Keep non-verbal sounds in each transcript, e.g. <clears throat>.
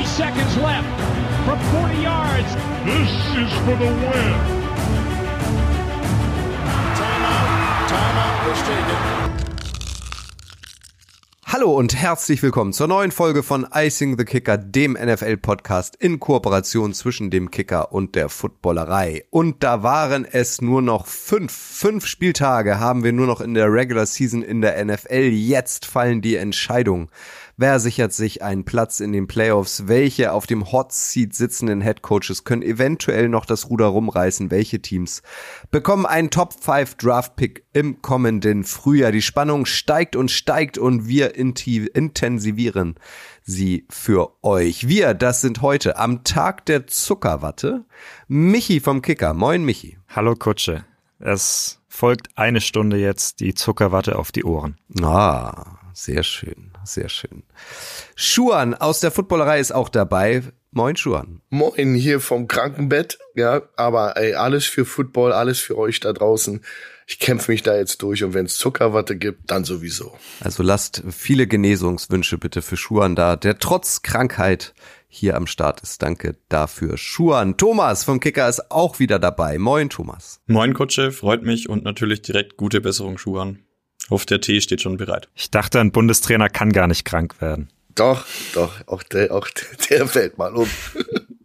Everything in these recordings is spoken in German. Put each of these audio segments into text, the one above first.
Three seconds left from 40 yards. This is for the win. Timeout. Timeout was taken. Hallo und herzlich willkommen zur neuen Folge von Icing the Kicker, dem NFL-Podcast in Kooperation zwischen dem Kicker und der Footballerei. Und da waren es nur noch fünf. Fünf Spieltage haben wir nur noch in der Regular Season in der NFL. Jetzt fallen die Entscheidungen. Wer sichert sich einen Platz in den Playoffs? Welche auf dem Hot Seat sitzenden Head Coaches können eventuell noch das Ruder rumreißen? Welche Teams bekommen einen Top 5 Draft Pick im kommenden Frühjahr? Die Spannung steigt und steigt und wir intensivieren sie für euch. Wir, das sind heute am Tag der Zuckerwatte Michi vom Kicker. Moin Michi. Hallo Kutsche. Es folgt eine Stunde jetzt die Zuckerwatte auf die Ohren. Ah, sehr schön, sehr schön. Schuan aus der Footballerei ist auch dabei. Moin Schuan. Moin hier vom Krankenbett, ja, aber ey, alles für Football, alles für euch da draußen. Ich kämpfe mich da jetzt durch und wenn es Zuckerwatte gibt, dann sowieso. Also lasst viele Genesungswünsche bitte für Schuan da, der trotz Krankheit hier am Start ist. Danke dafür. Schuan, Thomas vom Kicker ist auch wieder dabei. Moin Thomas. Moin Kutsche, freut mich und natürlich direkt gute Besserung Schuan. Hoffe, der Tee steht schon bereit. Ich dachte, ein Bundestrainer kann gar nicht krank werden. Doch, doch, auch der, auch der, der fällt mal um.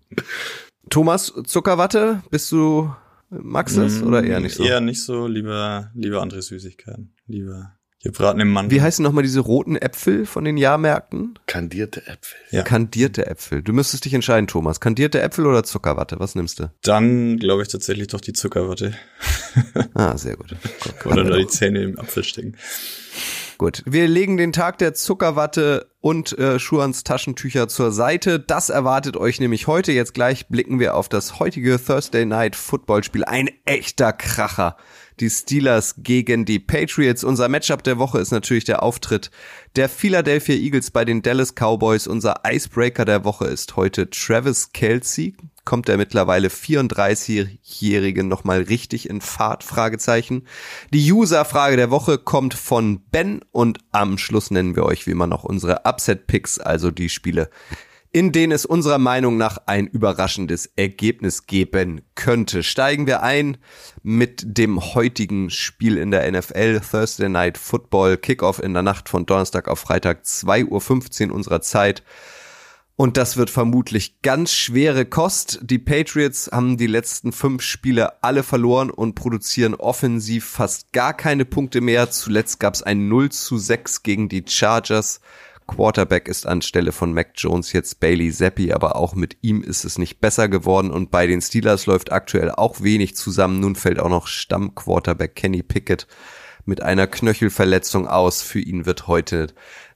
<laughs> Thomas, Zuckerwatte, bist du, du es oder eher nicht so? Eher nicht so, lieber, lieber andere Süßigkeiten. Lieber gebraten im Mann. Wie heißen nochmal diese roten Äpfel von den Jahrmärkten? Kandierte Äpfel. Ja. Kandierte Äpfel. Du müsstest dich entscheiden, Thomas. Kandierte Äpfel oder Zuckerwatte? Was nimmst du? Dann glaube ich tatsächlich doch die Zuckerwatte. <laughs> Ah, sehr gut. Oder da die Zähne im Apfel stecken. Gut, wir legen den Tag der Zuckerwatte und äh, Schuans Taschentücher zur Seite. Das erwartet euch nämlich heute. Jetzt gleich blicken wir auf das heutige Thursday Night Football Spiel. Ein echter Kracher. Die Steelers gegen die Patriots. Unser Matchup der Woche ist natürlich der Auftritt der Philadelphia Eagles bei den Dallas Cowboys. Unser Icebreaker der Woche ist heute Travis Kelsey. Kommt der mittlerweile 34-Jährige nochmal richtig in Fahrt? Fragezeichen. Die User-Frage der Woche kommt von Ben und am Schluss nennen wir euch wie immer noch unsere Upset-Picks, also die Spiele, in denen es unserer Meinung nach ein überraschendes Ergebnis geben könnte. Steigen wir ein mit dem heutigen Spiel in der NFL, Thursday Night Football, Kickoff in der Nacht von Donnerstag auf Freitag, 2.15 Uhr unserer Zeit. Und das wird vermutlich ganz schwere Kost. Die Patriots haben die letzten fünf Spiele alle verloren und produzieren offensiv fast gar keine Punkte mehr. Zuletzt gab es ein 0 zu 6 gegen die Chargers. Quarterback ist anstelle von Mac Jones jetzt Bailey Zappi, aber auch mit ihm ist es nicht besser geworden und bei den Steelers läuft aktuell auch wenig zusammen. Nun fällt auch noch Stammquarterback Kenny Pickett mit einer Knöchelverletzung aus. Für ihn wird heute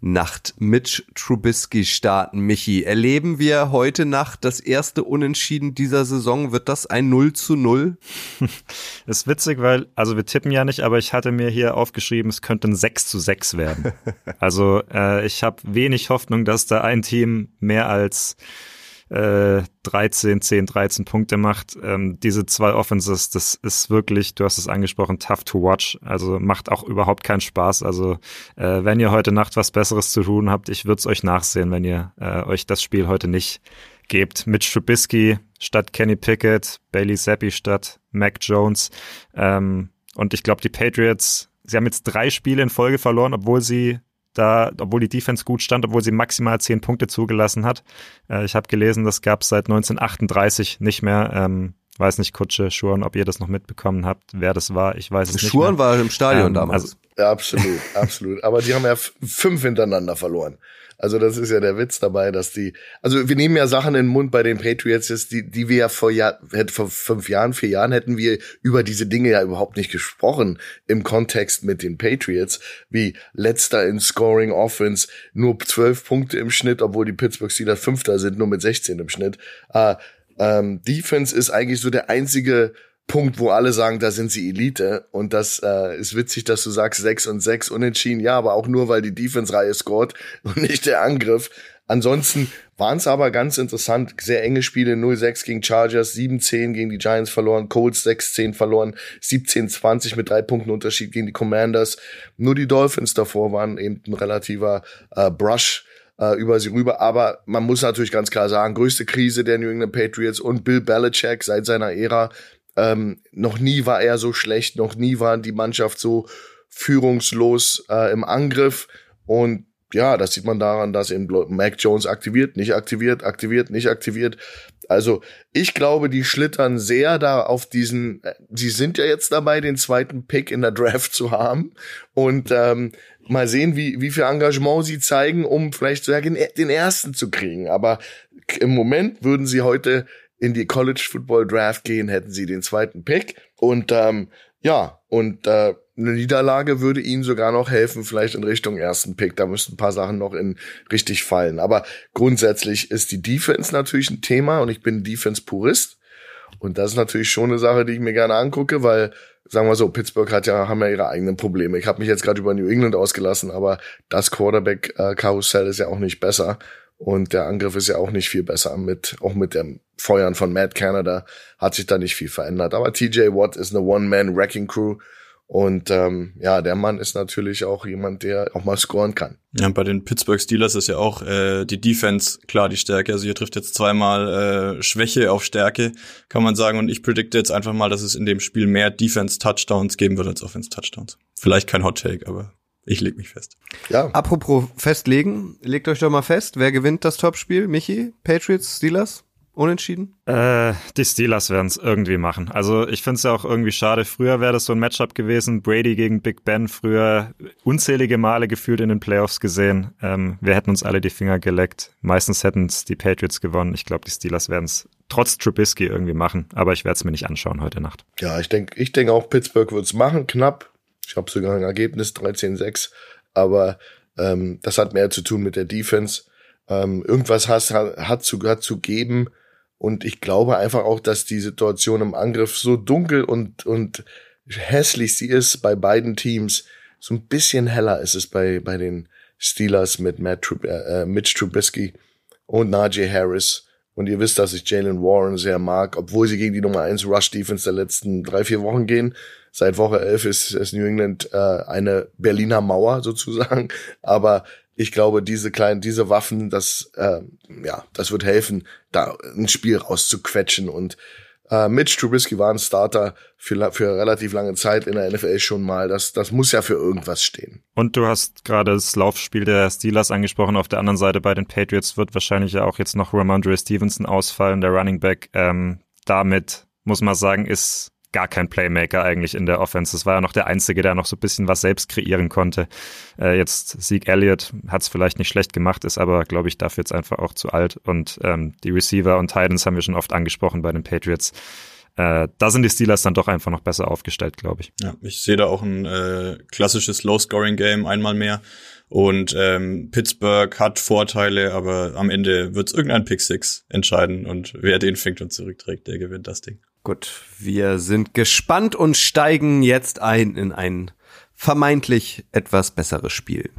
Nacht Mitch Trubisky starten. Michi, erleben wir heute Nacht das erste Unentschieden dieser Saison? Wird das ein 0 zu 0? <laughs> ist witzig, weil, also wir tippen ja nicht, aber ich hatte mir hier aufgeschrieben, es könnte ein 6 zu 6 werden. <laughs> also äh, ich habe wenig Hoffnung, dass da ein Team mehr als äh, 13, 10, 13 Punkte macht. Ähm, diese zwei Offenses, das ist wirklich, du hast es angesprochen, tough to watch. Also macht auch überhaupt keinen Spaß. Also äh, wenn ihr heute Nacht was Besseres zu tun habt, ich würde es euch nachsehen, wenn ihr äh, euch das Spiel heute nicht gebt. Mitch Trubisky statt Kenny Pickett, Bailey Zappi statt Mac Jones. Ähm, und ich glaube, die Patriots, sie haben jetzt drei Spiele in Folge verloren, obwohl sie da, obwohl die Defense gut stand, obwohl sie maximal zehn Punkte zugelassen hat. Äh, ich habe gelesen, das gab es seit 1938 nicht mehr. Ähm, weiß nicht, Kutsche, Schuren, ob ihr das noch mitbekommen habt, wer das war. Ich weiß es nicht. Schuren war im Stadion ähm, damals. Also, ja, absolut, absolut. Aber die haben ja fünf hintereinander verloren. Also das ist ja der Witz dabei, dass die, also wir nehmen ja Sachen in den Mund bei den Patriots, jetzt, die, die wir ja vor, Jahr, vor fünf Jahren, vier Jahren hätten wir über diese Dinge ja überhaupt nicht gesprochen im Kontext mit den Patriots, wie letzter in Scoring Offense, nur zwölf Punkte im Schnitt, obwohl die Pittsburgh Steelers Fünfter sind, nur mit 16 im Schnitt. Äh, ähm, Defense ist eigentlich so der einzige Punkt, wo alle sagen, da sind sie Elite. Und das äh, ist witzig, dass du sagst 6 und 6 unentschieden. Ja, aber auch nur, weil die Defense-Reihe scored <laughs> und nicht der Angriff. Ansonsten waren es aber ganz interessant. Sehr enge Spiele. 0-6 gegen Chargers, 7-10 gegen die Giants verloren, Colts 6-10 verloren, 17-20 mit drei Punkten Unterschied gegen die Commanders. Nur die Dolphins davor waren eben ein relativer äh, Brush äh, über sie rüber. Aber man muss natürlich ganz klar sagen, größte Krise der New England Patriots und Bill Belichick seit seiner Ära. Ähm, noch nie war er so schlecht, noch nie war die Mannschaft so führungslos äh, im Angriff. Und ja, das sieht man daran, dass eben Mac Jones aktiviert, nicht aktiviert, aktiviert, nicht aktiviert. Also ich glaube, die schlittern sehr da auf diesen, äh, sie sind ja jetzt dabei, den zweiten Pick in der Draft zu haben. Und ähm, mal sehen, wie, wie viel Engagement sie zeigen, um vielleicht sogar den ersten zu kriegen. Aber im Moment würden sie heute in die College Football Draft gehen, hätten sie den zweiten Pick. Und ähm, ja, und äh, eine Niederlage würde ihnen sogar noch helfen, vielleicht in Richtung ersten Pick. Da müssten ein paar Sachen noch in richtig fallen. Aber grundsätzlich ist die Defense natürlich ein Thema und ich bin Defense-Purist. Und das ist natürlich schon eine Sache, die ich mir gerne angucke, weil, sagen wir so, Pittsburgh hat ja, haben ja ihre eigenen Probleme. Ich habe mich jetzt gerade über New England ausgelassen, aber das Quarterback-Karussell ist ja auch nicht besser. Und der Angriff ist ja auch nicht viel besser. Mit, auch mit dem Feuern von Matt Canada hat sich da nicht viel verändert. Aber TJ Watt ist eine One-Man-Wrecking-Crew. Und ähm, ja, der Mann ist natürlich auch jemand, der auch mal scoren kann. Ja, bei den Pittsburgh Steelers ist ja auch äh, die Defense klar die Stärke. Also hier trifft jetzt zweimal äh, Schwäche auf Stärke, kann man sagen. Und ich predikte jetzt einfach mal, dass es in dem Spiel mehr Defense-Touchdowns geben wird als Offense-Touchdowns. Vielleicht kein Hot Take, aber ich leg mich fest. Ja. Apropos festlegen, legt euch doch mal fest, wer gewinnt das Topspiel? Michi, Patriots, Steelers? Unentschieden? Äh, die Steelers werden es irgendwie machen. Also ich finde es ja auch irgendwie schade. Früher wäre das so ein Matchup gewesen. Brady gegen Big Ben. Früher unzählige Male gefühlt in den Playoffs gesehen. Ähm, wir hätten uns alle die Finger geleckt. Meistens hätten es die Patriots gewonnen. Ich glaube, die Steelers werden es trotz Trubisky irgendwie machen. Aber ich werde es mir nicht anschauen heute Nacht. Ja, ich denke ich denk auch, Pittsburgh wird es machen. Knapp. Ich habe sogar ein Ergebnis 13-6. Aber ähm, das hat mehr zu tun mit der Defense. Ähm, irgendwas hat, hat, zu, hat zu geben und ich glaube einfach auch, dass die Situation im Angriff so dunkel und, und hässlich sie ist bei beiden Teams. So ein bisschen heller ist es bei, bei den Steelers mit Matt Trub äh, Mitch Trubisky und Najee Harris. Und ihr wisst, dass ich Jalen Warren sehr mag, obwohl sie gegen die Nummer 1 Rush Defense der letzten drei, vier Wochen gehen. Seit Woche 11 ist, ist New England äh, eine Berliner Mauer sozusagen. Aber ich glaube, diese kleinen, diese Waffen, das, äh, ja, das wird helfen, da ein Spiel rauszuquetschen. Und äh, Mitch Trubisky war ein Starter für, für relativ lange Zeit in der NFL schon mal. Das, das muss ja für irgendwas stehen. Und du hast gerade das Laufspiel der Steelers angesprochen. Auf der anderen Seite bei den Patriots wird wahrscheinlich ja auch jetzt noch Ramondre Stevenson ausfallen, der Running Back. Ähm, damit muss man sagen, ist gar kein Playmaker eigentlich in der Offense. Das war ja noch der Einzige, der noch so ein bisschen was selbst kreieren konnte. Äh, jetzt Zeke Elliott hat es vielleicht nicht schlecht gemacht, ist aber, glaube ich, dafür jetzt einfach auch zu alt. Und ähm, die Receiver und Titans haben wir schon oft angesprochen bei den Patriots. Äh, da sind die Steelers dann doch einfach noch besser aufgestellt, glaube ich. Ja, ich sehe da auch ein äh, klassisches Low-Scoring-Game einmal mehr. Und ähm, Pittsburgh hat Vorteile, aber am Ende wird es irgendein Pick Six entscheiden und wer den fängt und zurückträgt, der gewinnt das Ding. Gut, wir sind gespannt und steigen jetzt ein in ein vermeintlich etwas besseres Spiel.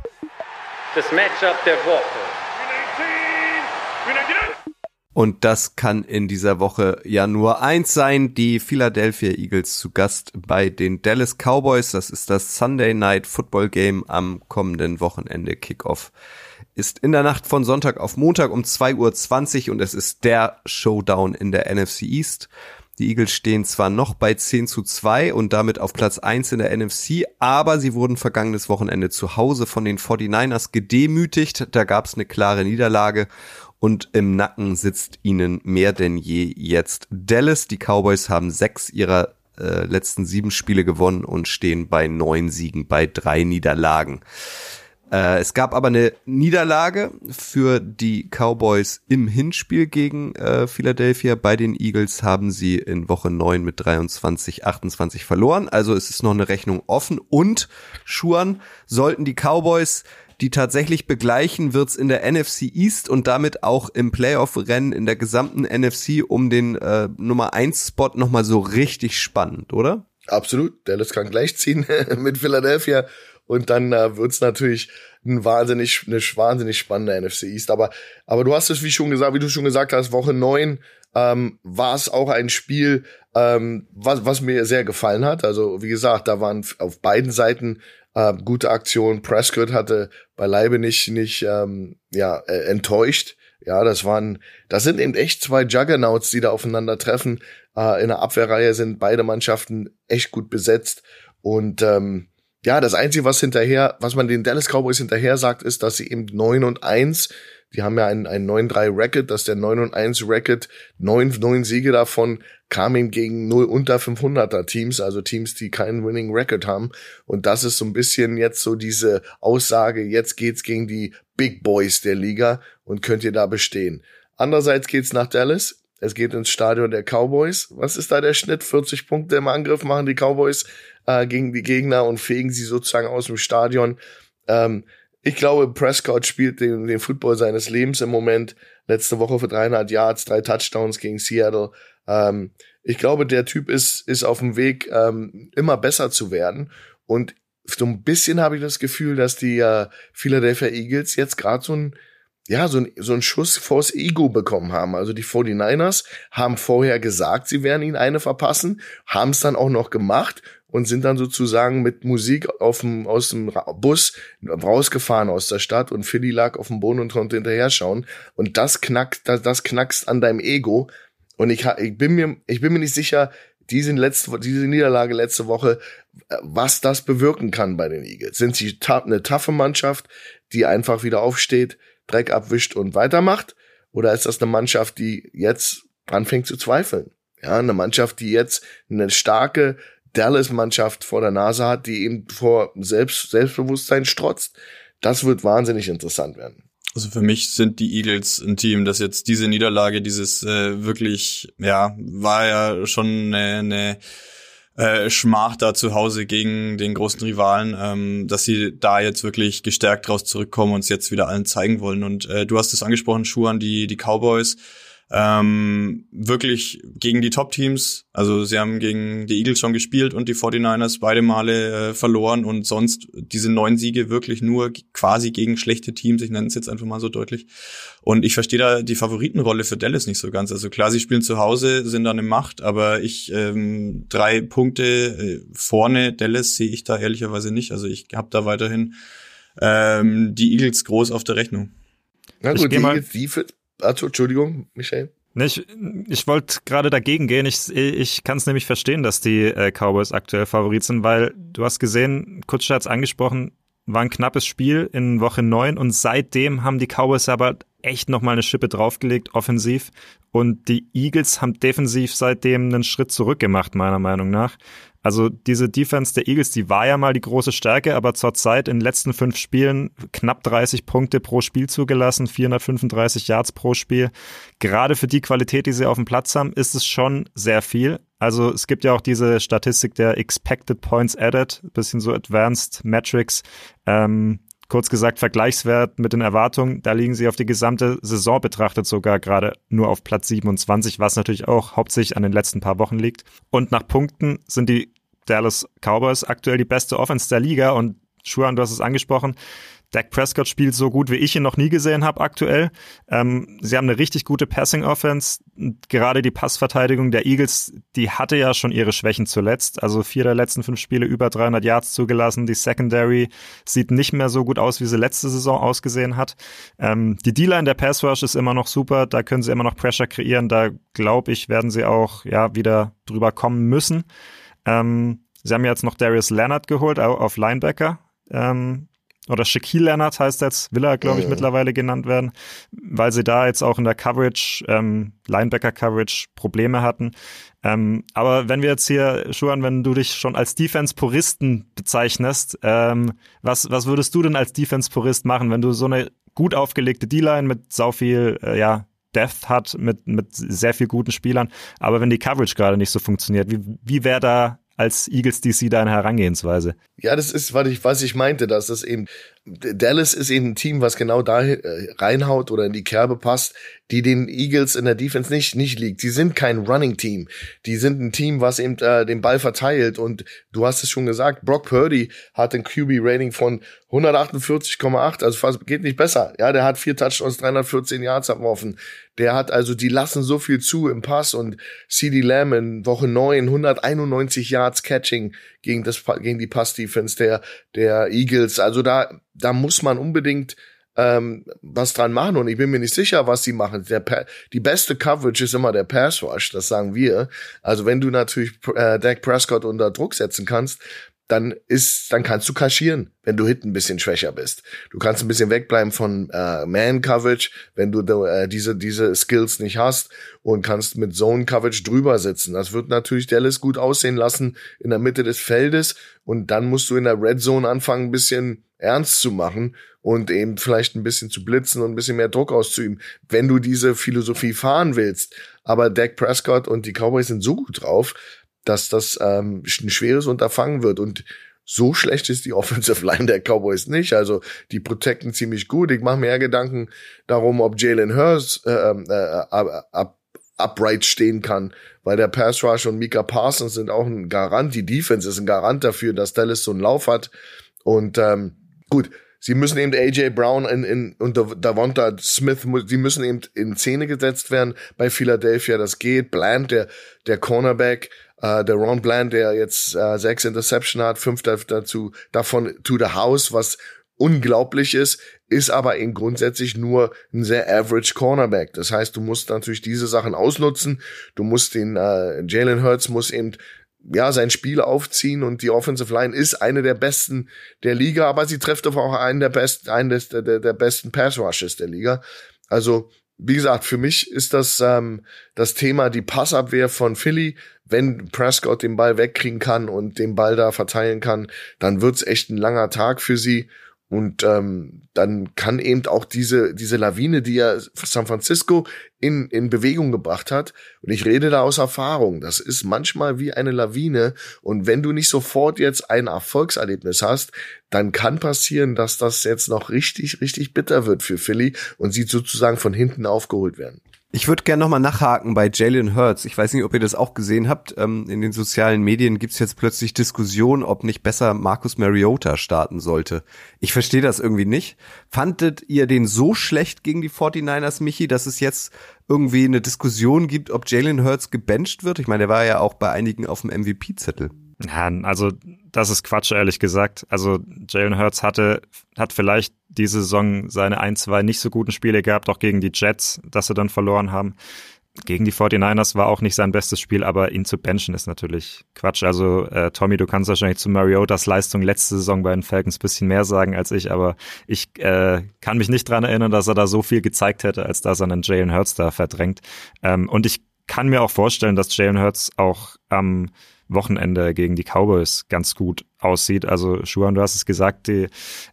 Das Matchup der Woche. Und das kann in dieser Woche ja nur eins sein, die Philadelphia Eagles zu Gast bei den Dallas Cowboys. Das ist das Sunday Night Football Game am kommenden Wochenende. Kickoff ist in der Nacht von Sonntag auf Montag um 2.20 Uhr und es ist der Showdown in der NFC East. Die Eagles stehen zwar noch bei 10 zu 2 und damit auf Platz 1 in der NFC, aber sie wurden vergangenes Wochenende zu Hause von den 49ers gedemütigt. Da gab es eine klare Niederlage und im Nacken sitzt ihnen mehr denn je jetzt Dallas. Die Cowboys haben sechs ihrer äh, letzten sieben Spiele gewonnen und stehen bei neun Siegen bei drei Niederlagen. Äh, es gab aber eine Niederlage für die Cowboys im Hinspiel gegen äh, Philadelphia. Bei den Eagles haben sie in Woche 9 mit 23, 28 verloren. Also es ist noch eine Rechnung offen. Und Schuan sollten die Cowboys die tatsächlich begleichen, wird's in der NFC East und damit auch im Playoff-Rennen in der gesamten NFC um den äh, Nummer 1 Spot nochmal so richtig spannend, oder? Absolut. Dallas kann gleichziehen <laughs> mit Philadelphia. Und dann äh, wird's natürlich ein wahnsinnig, eine wahnsinnig spannende NFC East. Aber, aber du hast es, wie schon gesagt, wie du schon gesagt hast, Woche neun ähm, war es auch ein Spiel, ähm, was, was mir sehr gefallen hat. Also wie gesagt, da waren auf beiden Seiten Äh, gute Aktion. Prescott hatte beileibe nicht, nicht ähm, ja, äh, enttäuscht. Ja, das waren, das sind eben echt zwei Juggernauts, die da aufeinandertreffen. Äh, in der Abwehrreihe sind beide Mannschaften echt gut besetzt. Und ähm, ja, das Einzige, was hinterher, was man den Dallas Cowboys hinterher sagt, ist, dass sie eben 9 und 1 die haben ja ein, ein 9-3-Record, dass der 9 und 1 Record, neun, neun Siege davon kamen gegen 0 unter 500er Teams, also Teams, die keinen Winning Record haben. Und das ist so ein bisschen jetzt so diese Aussage, jetzt geht's gegen die Big Boys der Liga und könnt ihr da bestehen. Andererseits geht's nach Dallas. Es geht ins Stadion der Cowboys. Was ist da der Schnitt? 40 Punkte im Angriff machen die Cowboys äh, gegen die Gegner und fegen sie sozusagen aus dem Stadion. Ähm, ich glaube, Prescott spielt den, den Football seines Lebens im Moment. Letzte Woche für 300 Yards, drei Touchdowns gegen Seattle. Ähm, ich glaube, der Typ ist, ist auf dem Weg, ähm, immer besser zu werden. Und so ein bisschen habe ich das Gefühl, dass die äh, Philadelphia Eagles jetzt gerade so ein ja, so ein, so ein Schuss vors Ego bekommen haben. Also die 49ers haben vorher gesagt, sie werden ihnen eine verpassen, haben es dann auch noch gemacht und sind dann sozusagen mit Musik auf dem, aus dem Bus rausgefahren aus der Stadt und Philly lag auf dem Boden und konnte hinterher schauen. Und das knackt, das, das knackst an deinem Ego. Und ich, ich bin mir, ich bin mir nicht sicher, diese letzte, diese Niederlage letzte Woche, äh, was das bewirken kann bei den Eagles. Sind sie eine taffe Mannschaft, die einfach wieder aufsteht, Dreck abwischt und weitermacht? Oder ist das eine Mannschaft, die jetzt anfängt zu zweifeln? Ja, eine Mannschaft, die jetzt eine starke, Dallas-Mannschaft vor der Nase hat, die eben vor Selbst Selbstbewusstsein strotzt. Das wird wahnsinnig interessant werden. Also für mich sind die Eagles ein Team, das jetzt diese Niederlage, dieses äh, wirklich, ja, war ja schon eine, eine äh, Schmach da zu Hause gegen den großen Rivalen, ähm, dass sie da jetzt wirklich gestärkt draus zurückkommen und es jetzt wieder allen zeigen wollen. Und äh, du hast es angesprochen, Schuhan, die, die Cowboys ähm, wirklich gegen die Top-Teams. Also sie haben gegen die Eagles schon gespielt und die 49ers beide Male äh, verloren und sonst diese neun Siege wirklich nur quasi gegen schlechte Teams. Ich nenne es jetzt einfach mal so deutlich. Und ich verstehe da die Favoritenrolle für Dallas nicht so ganz. Also klar, sie spielen zu Hause, sind dann in Macht, aber ich ähm, drei Punkte äh, vorne Dallas sehe ich da ehrlicherweise nicht. Also ich habe da weiterhin ähm, die Eagles groß auf der Rechnung. Na gut, die, Eagles, die, also, Entschuldigung, Michel. Ich, ich wollte gerade dagegen gehen. Ich, ich kann es nämlich verstehen, dass die äh, Cowboys aktuell Favorit sind, weil du hast gesehen, Kutscher hat es angesprochen, war ein knappes Spiel in Woche 9 und seitdem haben die Cowboys aber echt nochmal eine Schippe draufgelegt, offensiv. Und die Eagles haben defensiv seitdem einen Schritt zurück gemacht, meiner Meinung nach. Also diese Defense der Eagles, die war ja mal die große Stärke, aber zurzeit in den letzten fünf Spielen knapp 30 Punkte pro Spiel zugelassen, 435 Yards pro Spiel. Gerade für die Qualität, die sie auf dem Platz haben, ist es schon sehr viel. Also es gibt ja auch diese Statistik der Expected Points Added, bisschen so Advanced Metrics. Ähm, kurz gesagt Vergleichswert mit den Erwartungen. Da liegen sie auf die gesamte Saison betrachtet sogar gerade nur auf Platz 27, was natürlich auch hauptsächlich an den letzten paar Wochen liegt. Und nach Punkten sind die Dallas Cowboys aktuell die beste Offense der Liga und Schuhan, du hast es angesprochen, Dak Prescott spielt so gut, wie ich ihn noch nie gesehen habe aktuell. Ähm, sie haben eine richtig gute Passing-Offense. Gerade die Passverteidigung der Eagles, die hatte ja schon ihre Schwächen zuletzt. Also vier der letzten fünf Spiele über 300 Yards zugelassen. Die Secondary sieht nicht mehr so gut aus, wie sie letzte Saison ausgesehen hat. Ähm, die D-Line der Pass Rush ist immer noch super. Da können sie immer noch Pressure kreieren. Da glaube ich, werden sie auch ja wieder drüber kommen müssen. Ähm, sie haben jetzt noch Darius Leonard geholt auf Linebacker. Ähm, oder Shaquille Leonard heißt jetzt, will er, glaube ich, mhm. mittlerweile genannt werden, weil sie da jetzt auch in der Coverage, ähm, Linebacker-Coverage Probleme hatten. Ähm, aber wenn wir jetzt hier, Schuhan, wenn du dich schon als Defense-Puristen bezeichnest, ähm, was, was würdest du denn als Defense-Purist machen, wenn du so eine gut aufgelegte D-Line mit sau viel, äh, ja, Depth hat, mit, mit sehr viel guten Spielern, aber wenn die Coverage gerade nicht so funktioniert, wie, wie wäre da als Eagles DC deine Herangehensweise? Ja, das ist, was ich, was ich meinte, dass das eben, Dallas ist eben ein Team, was genau da äh, reinhaut oder in die Kerbe passt, die den Eagles in der Defense nicht, nicht liegt. Die sind kein Running Team. Die sind ein Team, was eben äh, den Ball verteilt. Und du hast es schon gesagt, Brock Purdy hat ein QB-Rating von 148,8, also fast geht nicht besser. Ja, der hat vier Touchdowns, 314 Yards abgeworfen. Der hat also, die lassen so viel zu im Pass und CD Lamb in Woche 9 191 Yards Catching gegen das gegen die Pass-Defense der der Eagles. Also da da muss man unbedingt ähm, was dran machen und ich bin mir nicht sicher, was sie machen. Der die beste Coverage ist immer der Pass Rush, das sagen wir. Also wenn du natürlich äh, Dak Prescott unter Druck setzen kannst, dann ist, dann kannst du kaschieren, wenn du hinten ein bisschen schwächer bist. Du kannst ein bisschen wegbleiben von äh, Man Coverage, wenn du äh, diese diese Skills nicht hast und kannst mit Zone Coverage drüber sitzen. Das wird natürlich Dallas gut aussehen lassen in der Mitte des Feldes und dann musst du in der Red Zone anfangen, ein bisschen ernst zu machen und eben vielleicht ein bisschen zu blitzen und ein bisschen mehr Druck auszuüben, wenn du diese Philosophie fahren willst. Aber Dak Prescott und die Cowboys sind so gut drauf, dass das ähm, ein schweres Unterfangen wird und so schlecht ist die Offensive Line der Cowboys nicht. Also die protecten ziemlich gut. Ich mache mir eher Gedanken darum, ob Jalen Hurst äh, ähm, äh, up, upright stehen kann, weil der Pass Rush und Mika Parsons sind auch ein Garant. Die Defense ist ein Garant dafür, dass Dallas so einen Lauf hat. Und ähm, gut, sie müssen eben AJ Brown in, in, und Davonta Smith, die müssen eben in Szene gesetzt werden bei Philadelphia. Das geht. Bland, der, der Cornerback, äh, der Ron Bland, der jetzt äh, sechs Interception hat, fünf dazu, davon to the house, was unglaublich ist, ist aber eben grundsätzlich nur ein sehr average Cornerback. Das heißt, du musst natürlich diese Sachen ausnutzen. Du musst den äh, Jalen Hurts muss eben ja, sein Spiel aufziehen und die Offensive Line ist eine der besten der Liga, aber sie trifft aber auch einen der besten, einen des, der, der besten Pass Rushes der Liga. Also, wie gesagt, für mich ist das ähm, das Thema die Passabwehr von Philly. Wenn Prescott den Ball wegkriegen kann und den Ball da verteilen kann, dann wird's echt ein langer Tag für sie. Und ähm, dann kann eben auch diese, diese Lawine, die ja San Francisco in, in Bewegung gebracht hat, und ich rede da aus Erfahrung, das ist manchmal wie eine Lawine. Und wenn du nicht sofort jetzt ein Erfolgserlebnis hast, dann kann passieren, dass das jetzt noch richtig, richtig bitter wird für Philly und sie sozusagen von hinten aufgeholt werden. Ich würde gerne nochmal nachhaken bei Jalen Hurts. Ich weiß nicht, ob ihr das auch gesehen habt. Ähm, in den sozialen Medien gibt's jetzt plötzlich Diskussionen, ob nicht besser Marcus Mariota starten sollte. Ich verstehe das irgendwie nicht. Fandet ihr den so schlecht gegen die 49ers, Michi, dass es jetzt irgendwie eine Diskussion gibt, ob Jalen Hurts gebencht wird? Ich meine, der war ja auch bei einigen auf dem MVP-Zettel. Ja, also das ist Quatsch, ehrlich gesagt. Also Jalen Hurts hatte, hat vielleicht diese Saison seine ein, zwei nicht so guten Spiele gehabt, auch gegen die Jets, dass sie dann verloren haben. Gegen die 49ers war auch nicht sein bestes Spiel, aber ihn zu benchen ist natürlich Quatsch. Also äh, Tommy, du kannst wahrscheinlich zu Mariotas Leistung letzte Saison bei den Falcons bisschen mehr sagen als ich, aber ich äh, kann mich nicht dran erinnern, dass er da so viel gezeigt hätte, als dass er einen Jalen Hurts da verdrängt. Ähm, und ich kann mir auch vorstellen, dass Jalen Hurts auch am ähm, Wochenende gegen die Cowboys ganz gut aussieht. Also Schuhan, du hast es gesagt, die,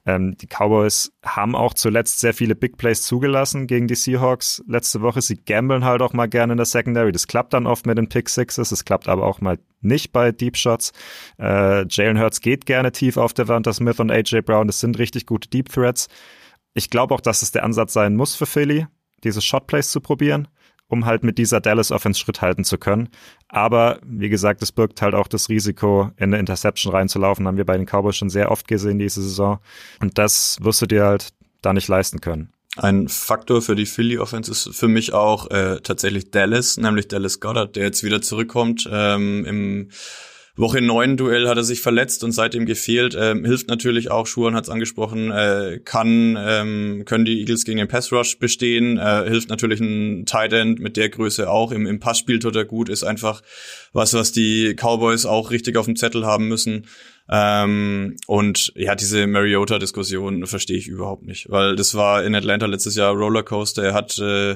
ähm, die Cowboys haben auch zuletzt sehr viele Big Plays zugelassen gegen die Seahawks letzte Woche. Sie gambeln halt auch mal gerne in der Secondary. Das klappt dann oft mit den Pick Sixes. Es klappt aber auch mal nicht bei Deep Shots. Äh, Jalen Hurts geht gerne tief auf der Wand. Smith und AJ Brown, das sind richtig gute Deep Threats. Ich glaube auch, dass es der Ansatz sein muss für Philly, diese Shot Plays zu probieren um halt mit dieser Dallas Offense Schritt halten zu können. Aber wie gesagt, es birgt halt auch das Risiko, in eine Interception reinzulaufen, haben wir bei den Cowboys schon sehr oft gesehen diese Saison. Und das wirst du dir halt da nicht leisten können. Ein Faktor für die Philly Offense ist für mich auch äh, tatsächlich Dallas, nämlich Dallas Goddard, der jetzt wieder zurückkommt ähm, im Woche 9 Duell hat er sich verletzt und seitdem gefehlt. Ähm, hilft natürlich auch, Schuhan hat es angesprochen, äh, kann, ähm, können die Eagles gegen den Pass Rush bestehen. Äh, hilft natürlich ein Tight End mit der Größe auch. Im, Im Passspiel tut er gut, ist einfach was, was die Cowboys auch richtig auf dem Zettel haben müssen. Ähm, und ja, diese Mariota-Diskussion verstehe ich überhaupt nicht, weil das war in Atlanta letztes Jahr Rollercoaster. Er hat äh,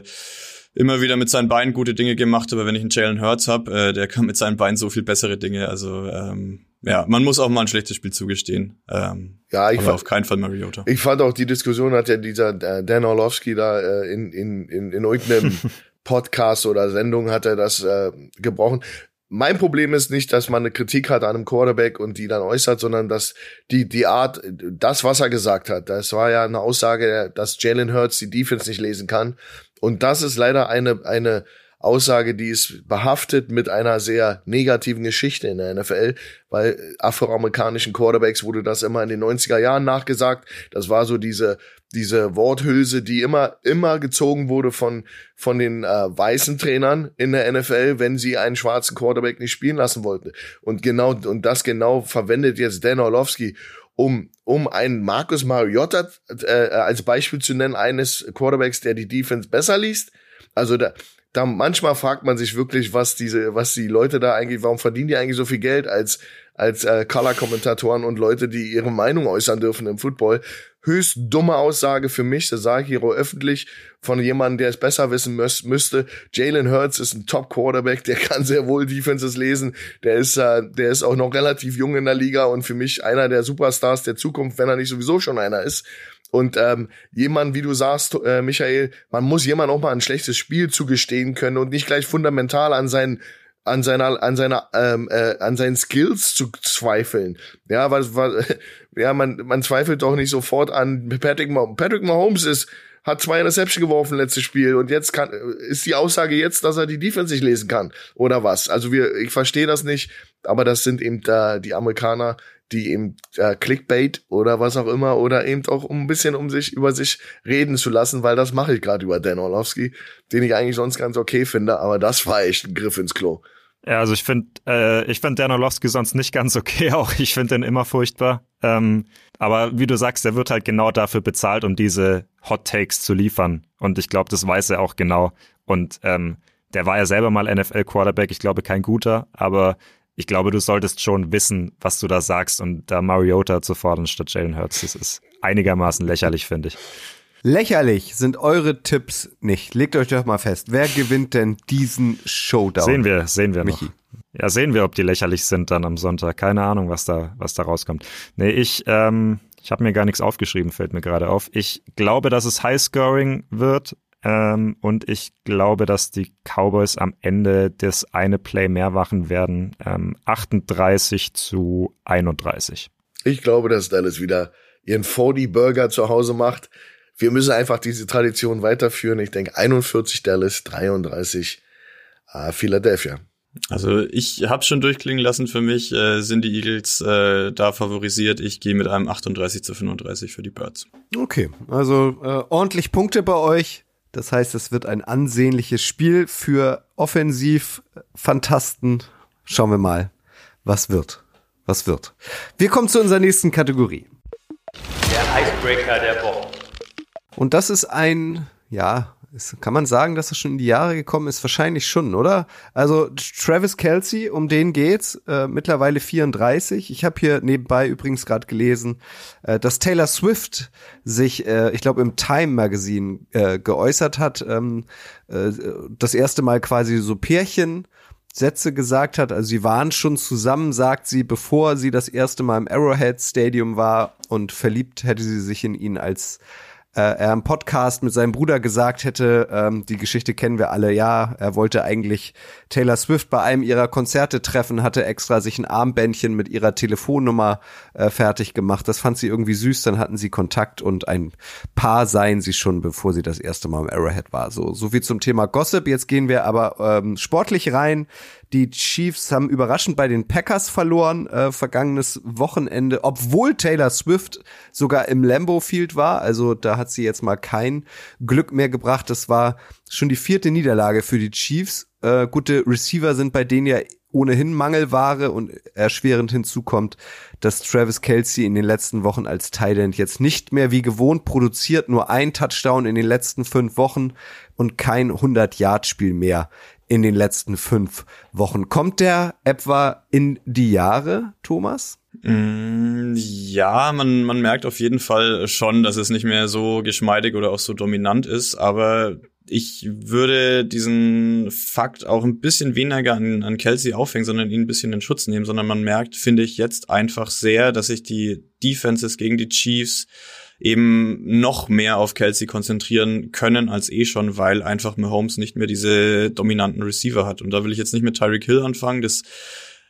immer wieder mit seinen Beinen gute Dinge gemacht, aber wenn ich einen Jalen Hurts habe, äh, der kann mit seinen Beinen so viel bessere Dinge. Also ähm, ja, man muss auch mal ein schlechtes Spiel zugestehen. Ähm, ja, ich aber fand, auf keinen Fall Mariota. Ich fand auch die Diskussion hat ja dieser äh, Dan Orlovsky da äh, in, in, in, in irgendeinem <laughs> Podcast oder Sendung hat er das äh, gebrochen. Mein Problem ist nicht, dass man eine Kritik hat an einem Quarterback und die dann äußert, sondern dass die, die Art, das, was er gesagt hat, das war ja eine Aussage, dass Jalen Hurts die Defense nicht lesen kann. Und das ist leider eine, eine Aussage, die ist behaftet mit einer sehr negativen Geschichte in der NFL, weil afroamerikanischen Quarterbacks wurde das immer in den 90er Jahren nachgesagt. Das war so diese, diese Worthülse, die immer, immer gezogen wurde von, von den äh, weißen Trainern in der NFL, wenn sie einen schwarzen Quarterback nicht spielen lassen wollten. Und genau, und das genau verwendet jetzt Dan Orlovsky, um, um einen Marcus Mariota äh, als Beispiel zu nennen, eines Quarterbacks, der die Defense besser liest. Also da, da manchmal fragt man sich wirklich, was diese, was die Leute da eigentlich, warum verdienen die eigentlich so viel Geld als als äh, Color-Kommentatoren und Leute, die ihre Meinung äußern dürfen im Football. Höchst dumme Aussage für mich, das sage ich hier öffentlich, von jemandem, der es besser wissen müß, müsste. Jalen Hurts ist ein Top-Quarterback, der kann sehr wohl Defenses lesen. Der ist, äh, der ist auch noch relativ jung in der Liga und für mich einer der Superstars der Zukunft, wenn er nicht sowieso schon einer ist. Und ähm, jemand, wie du sagst, äh, Michael, man muss jemand auch mal ein schlechtes Spiel zugestehen können und nicht gleich fundamental an seinen an seiner an seiner ähm, äh, an seinen Skills zu zweifeln. Ja, was, was <laughs> ja, man man zweifelt doch nicht sofort an Patrick Mahomes. Patrick Mahomes ist hat zwei Interception geworfen letztes Spiel und jetzt kann ist die Aussage jetzt, dass er die Defense nicht lesen kann oder was? Also wir ich verstehe das nicht, aber das sind eben da die Amerikaner, die eben äh, Clickbait oder was auch immer oder eben auch um ein bisschen um sich über sich reden zu lassen, weil das mache ich gerade über Dan Orlovsky, den ich eigentlich sonst ganz okay finde, aber das war echt ein Griff ins Klo. Ja, also ich finde, äh, ich finde Dan Orlovsky sonst nicht ganz okay, <laughs> auch ich finde den immer furchtbar. Ähm, aber wie du sagst, der wird halt genau dafür bezahlt, um diese Hot Takes zu liefern. Und ich glaube, das weiß er auch genau. Und ähm, der war ja selber mal NFL-Quarterback, ich glaube kein guter, aber ich glaube, du solltest schon wissen, was du da sagst und da Mariota zu fordern statt Jalen Hurts, das ist einigermaßen lächerlich, finde ich. Lächerlich sind eure Tipps nicht. Legt euch doch mal fest. Wer gewinnt denn diesen Showdown? Sehen wir, sehen wir Michi. noch. Ja, sehen wir, ob die lächerlich sind dann am Sonntag. Keine Ahnung, was da, was da rauskommt. Nee, ich, ähm, ich habe mir gar nichts aufgeschrieben, fällt mir gerade auf. Ich glaube, dass es Highscoring wird. Ähm, und ich glaube, dass die Cowboys am Ende das eine Play mehr machen werden. Ähm, 38 zu 31. Ich glaube, dass Dallas wieder ihren 40 Burger zu Hause macht. Wir müssen einfach diese Tradition weiterführen. Ich denke 41 Dallas, 33 äh, Philadelphia. Also ich habe schon durchklingen lassen, für mich äh, sind die Eagles äh, da favorisiert. Ich gehe mit einem 38 zu 35 für die Birds. Okay, also äh, ordentlich Punkte bei euch. Das heißt, es wird ein ansehnliches Spiel für Offensiv-Fantasten. Schauen wir mal, was wird. Was wird. Wir kommen zu unserer nächsten Kategorie. Der Icebreaker der Woche. Und das ist ein, ja, ist, kann man sagen, dass er schon in die Jahre gekommen ist? Wahrscheinlich schon, oder? Also Travis Kelsey, um den geht's, äh, mittlerweile 34. Ich habe hier nebenbei übrigens gerade gelesen, äh, dass Taylor Swift sich, äh, ich glaube, im Time Magazine äh, geäußert hat, ähm, äh, das erste Mal quasi so Pärchen. Sätze gesagt hat, also sie waren schon zusammen, sagt sie, bevor sie das erste Mal im Arrowhead Stadium war und verliebt hätte sie sich in ihn als äh, er im Podcast mit seinem Bruder gesagt hätte, ähm, die Geschichte kennen wir alle, ja, er wollte eigentlich Taylor Swift bei einem ihrer Konzerte treffen, hatte extra sich ein Armbändchen mit ihrer Telefonnummer äh, fertig gemacht. Das fand sie irgendwie süß, dann hatten sie Kontakt und ein Paar seien sie schon, bevor sie das erste Mal im Arrowhead war. So, so viel zum Thema Gossip. Jetzt gehen wir aber ähm, sportlich rein. Die Chiefs haben überraschend bei den Packers verloren, äh, vergangenes Wochenende, obwohl Taylor Swift sogar im Lambeau Field war. Also da hat sie jetzt mal kein Glück mehr gebracht. Das war schon die vierte Niederlage für die Chiefs. Äh, gute Receiver sind bei denen ja ohnehin Mangelware und erschwerend hinzukommt, dass Travis Kelsey in den letzten Wochen als Thailand jetzt nicht mehr wie gewohnt produziert, nur ein Touchdown in den letzten fünf Wochen und kein 100-Yard-Spiel mehr in den letzten fünf Wochen. Kommt der etwa in die Jahre, Thomas? Mm, ja, man, man merkt auf jeden Fall schon, dass es nicht mehr so geschmeidig oder auch so dominant ist, aber ich würde diesen Fakt auch ein bisschen weniger an, an Kelsey aufhängen, sondern ihn ein bisschen in Schutz nehmen, sondern man merkt, finde ich, jetzt einfach sehr, dass sich die Defenses gegen die Chiefs eben noch mehr auf Kelsey konzentrieren können als eh schon, weil einfach Mahomes nicht mehr diese dominanten Receiver hat. Und da will ich jetzt nicht mit Tyreek Hill anfangen. Das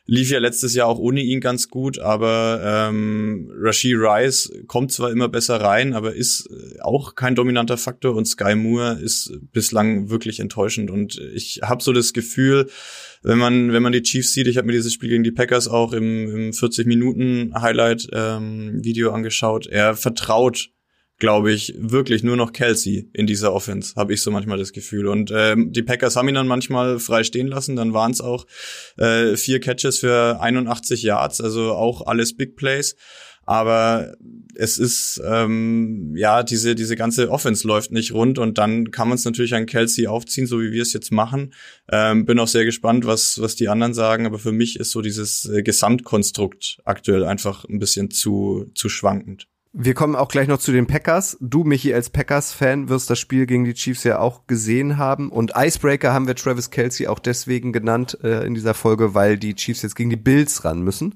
lief ja letztes Jahr auch ohne ihn ganz gut, aber ähm, Rashid Rice kommt zwar immer besser rein, aber ist auch kein dominanter Faktor und Sky Moore ist bislang wirklich enttäuschend und ich habe so das Gefühl, wenn man wenn man die Chiefs sieht, ich habe mir dieses Spiel gegen die Packers auch im, im 40 Minuten Highlight ähm, Video angeschaut, er vertraut glaube ich, wirklich nur noch Kelsey in dieser Offense, habe ich so manchmal das Gefühl. Und ähm, die Packers haben ihn dann manchmal frei stehen lassen, dann waren es auch äh, vier Catches für 81 Yards, also auch alles Big Plays. Aber es ist, ähm, ja, diese, diese ganze Offense läuft nicht rund und dann kann man es natürlich an Kelsey aufziehen, so wie wir es jetzt machen. Ähm, bin auch sehr gespannt, was, was die anderen sagen, aber für mich ist so dieses äh, Gesamtkonstrukt aktuell einfach ein bisschen zu, zu schwankend. Wir kommen auch gleich noch zu den Packers. Du, Michi, als Packers-Fan wirst das Spiel gegen die Chiefs ja auch gesehen haben. Und Icebreaker haben wir Travis Kelsey auch deswegen genannt äh, in dieser Folge, weil die Chiefs jetzt gegen die Bills ran müssen.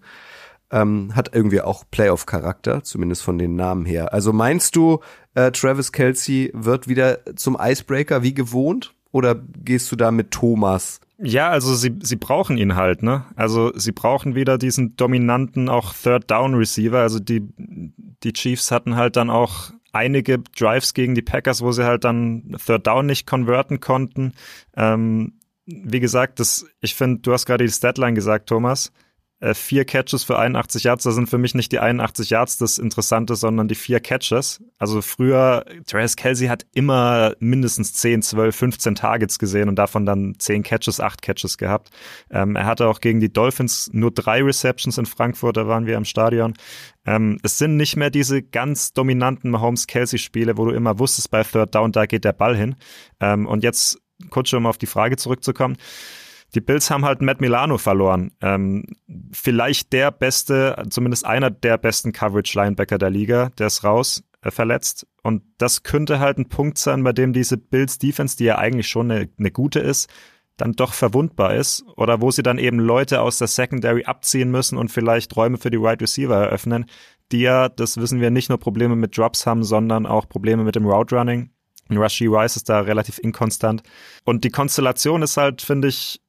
Ähm, hat irgendwie auch Playoff-Charakter, zumindest von den Namen her. Also meinst du, äh, Travis Kelsey wird wieder zum Icebreaker wie gewohnt? Oder gehst du da mit Thomas? Ja, also sie, sie brauchen ihn halt, ne? Also sie brauchen wieder diesen dominanten auch Third Down Receiver. Also die, die Chiefs hatten halt dann auch einige Drives gegen die Packers, wo sie halt dann Third Down nicht konverten konnten. Ähm, wie gesagt, das, ich finde, du hast gerade die Statline gesagt, Thomas vier Catches für 81 Yards. Da sind für mich nicht die 81 Yards das Interessante, sondern die vier Catches. Also früher, Travis Kelsey hat immer mindestens 10, 12, 15 Targets gesehen und davon dann 10 Catches, 8 Catches gehabt. Ähm, er hatte auch gegen die Dolphins nur drei Receptions in Frankfurt, da waren wir im Stadion. Ähm, es sind nicht mehr diese ganz dominanten Mahomes-Kelsey-Spiele, wo du immer wusstest, bei Third Down, da geht der Ball hin. Ähm, und jetzt, kurz schon mal auf die Frage zurückzukommen. Die Bills haben halt Matt Milano verloren. Ähm, vielleicht der beste, zumindest einer der besten Coverage-Linebacker der Liga, der ist raus, äh, verletzt. Und das könnte halt ein Punkt sein, bei dem diese Bills-Defense, die ja eigentlich schon eine, eine gute ist, dann doch verwundbar ist oder wo sie dann eben Leute aus der Secondary abziehen müssen und vielleicht Räume für die Wide right Receiver eröffnen, die ja, das wissen wir, nicht nur Probleme mit Drops haben, sondern auch Probleme mit dem Route Running. Rushy Rice ist da relativ inkonstant. Und die Konstellation ist halt, finde ich,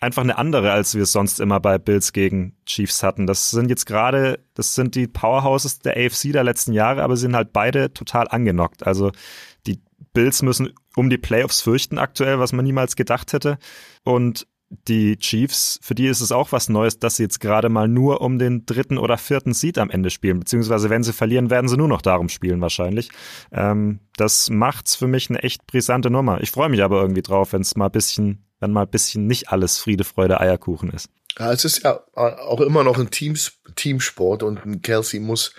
einfach eine andere, als wir es sonst immer bei Bills gegen Chiefs hatten. Das sind jetzt gerade, das sind die Powerhouses der AFC der letzten Jahre, aber sie sind halt beide total angenockt. Also die Bills müssen um die Playoffs fürchten aktuell, was man niemals gedacht hätte. Und die Chiefs, für die ist es auch was Neues, dass sie jetzt gerade mal nur um den dritten oder vierten Seed am Ende spielen. Beziehungsweise wenn sie verlieren, werden sie nur noch darum spielen wahrscheinlich. Ähm, das macht's für mich eine echt brisante Nummer. Ich freue mich aber irgendwie drauf, wenn es mal bisschen wenn mal bisschen nicht alles Friede, Freude, Eierkuchen ist. Ja, es ist ja auch immer noch ein Teams, Teamsport und ein Kelsey muss,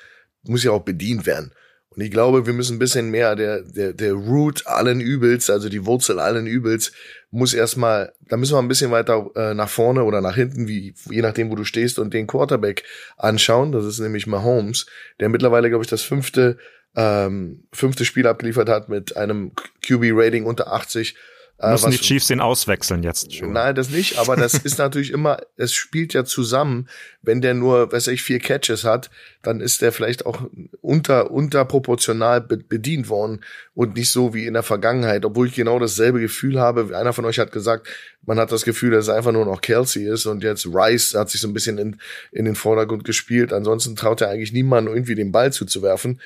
muss ja auch bedient werden. Und ich glaube, wir müssen ein bisschen mehr der, der, der Root allen Übels, also die Wurzel allen Übels, muss erstmal, da müssen wir ein bisschen weiter äh, nach vorne oder nach hinten, wie, je nachdem, wo du stehst, und den Quarterback anschauen. Das ist nämlich Mahomes, der mittlerweile, glaube ich, das fünfte, ähm, fünfte Spiel abgeliefert hat mit einem QB-Rating unter 80 äh, Müssen was, die Chiefs den auswechseln jetzt schon? Nein, das nicht, aber das <laughs> ist natürlich immer, es spielt ja zusammen, wenn der nur, weiß ich, vier Catches hat, dann ist der vielleicht auch unter, unterproportional bedient worden und nicht so wie in der Vergangenheit, obwohl ich genau dasselbe Gefühl habe. Einer von euch hat gesagt, man hat das Gefühl, dass es einfach nur noch Kelsey ist und jetzt Rice hat sich so ein bisschen in, in den Vordergrund gespielt. Ansonsten traut er eigentlich niemanden irgendwie den Ball zuzuwerfen.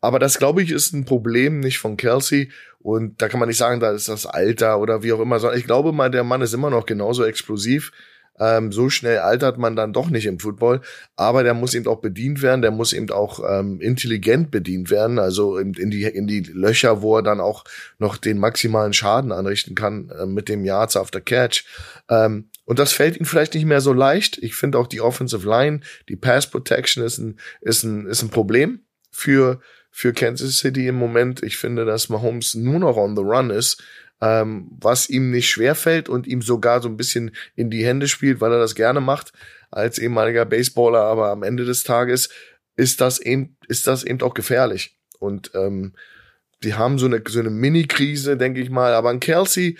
Aber das, glaube ich, ist ein Problem nicht von Kelsey und da kann man nicht sagen, da ist das Alter oder wie auch immer, sondern ich glaube mal, der Mann ist immer noch genauso explosiv. Ähm, so schnell altert man dann doch nicht im Football, aber der muss eben auch bedient werden, der muss eben auch ähm, intelligent bedient werden, also in, in, die, in die Löcher, wo er dann auch noch den maximalen Schaden anrichten kann äh, mit dem Yards after Catch. Ähm, und das fällt ihm vielleicht nicht mehr so leicht. Ich finde auch die Offensive Line, die Pass Protection ist ein, ist ein, ist ein Problem für, für Kansas City im Moment. Ich finde, dass Mahomes nur noch on the run ist, ähm, was ihm nicht schwerfällt und ihm sogar so ein bisschen in die Hände spielt, weil er das gerne macht als ehemaliger Baseballer. Aber am Ende des Tages ist das eben, ist das eben auch gefährlich. Und ähm, die haben so eine, so eine Mini-Krise, denke ich mal. Aber ein Kelsey,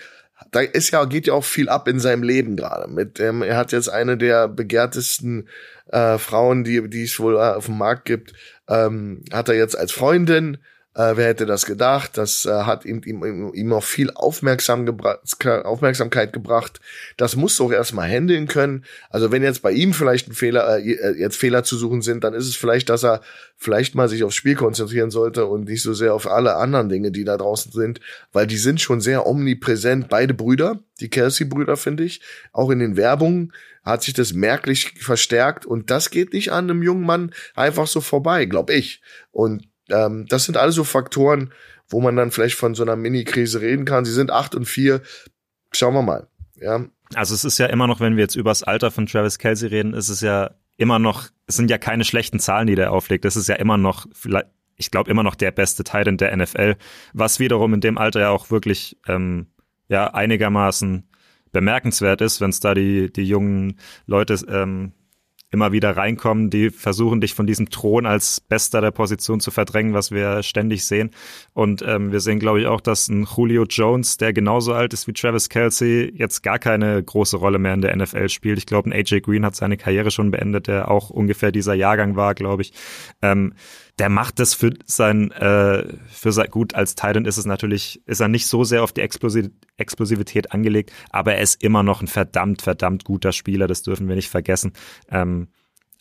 da ist ja, geht ja auch viel ab in seinem Leben gerade. Mit, ähm, er hat jetzt eine der begehrtesten äh, Frauen, die, die es wohl äh, auf dem Markt gibt, ähm, hat er jetzt als Freundin. Äh, wer hätte das gedacht? Das äh, hat ihm, ihm, ihm auch viel Aufmerksam gebra Aufmerksamkeit gebracht. Das muss doch erstmal handeln können. Also wenn jetzt bei ihm vielleicht ein Fehler, äh, äh, jetzt Fehler zu suchen sind, dann ist es vielleicht, dass er vielleicht mal sich aufs Spiel konzentrieren sollte und nicht so sehr auf alle anderen Dinge, die da draußen sind, weil die sind schon sehr omnipräsent. Beide Brüder, die Kelsey-Brüder, finde ich, auch in den Werbungen hat sich das merklich verstärkt und das geht nicht an einem jungen Mann einfach so vorbei, glaube ich. Und ähm, das sind alles so Faktoren, wo man dann vielleicht von so einer Mini-Krise reden kann. Sie sind acht und vier. Schauen wir mal. Ja. Also es ist ja immer noch, wenn wir jetzt über das Alter von Travis Kelsey reden, ist es ja immer noch, es sind ja keine schlechten Zahlen, die der auflegt. Das ist ja immer noch, ich glaube, immer noch der beste Titan der NFL, was wiederum in dem Alter ja auch wirklich ähm, ja einigermaßen bemerkenswert ist, wenn es da die, die jungen Leute ähm, immer wieder reinkommen, die versuchen, dich von diesem Thron als Bester der Position zu verdrängen, was wir ständig sehen. Und ähm, wir sehen, glaube ich, auch, dass ein Julio Jones, der genauso alt ist wie Travis Kelsey, jetzt gar keine große Rolle mehr in der NFL spielt. Ich glaube, ein AJ Green hat seine Karriere schon beendet, der auch ungefähr dieser Jahrgang war, glaube ich. Ähm, der macht das für sein, äh, für sein, gut, als Titan ist es natürlich, ist er nicht so sehr auf die Explosi Explosivität angelegt, aber er ist immer noch ein verdammt, verdammt guter Spieler, das dürfen wir nicht vergessen. Ähm,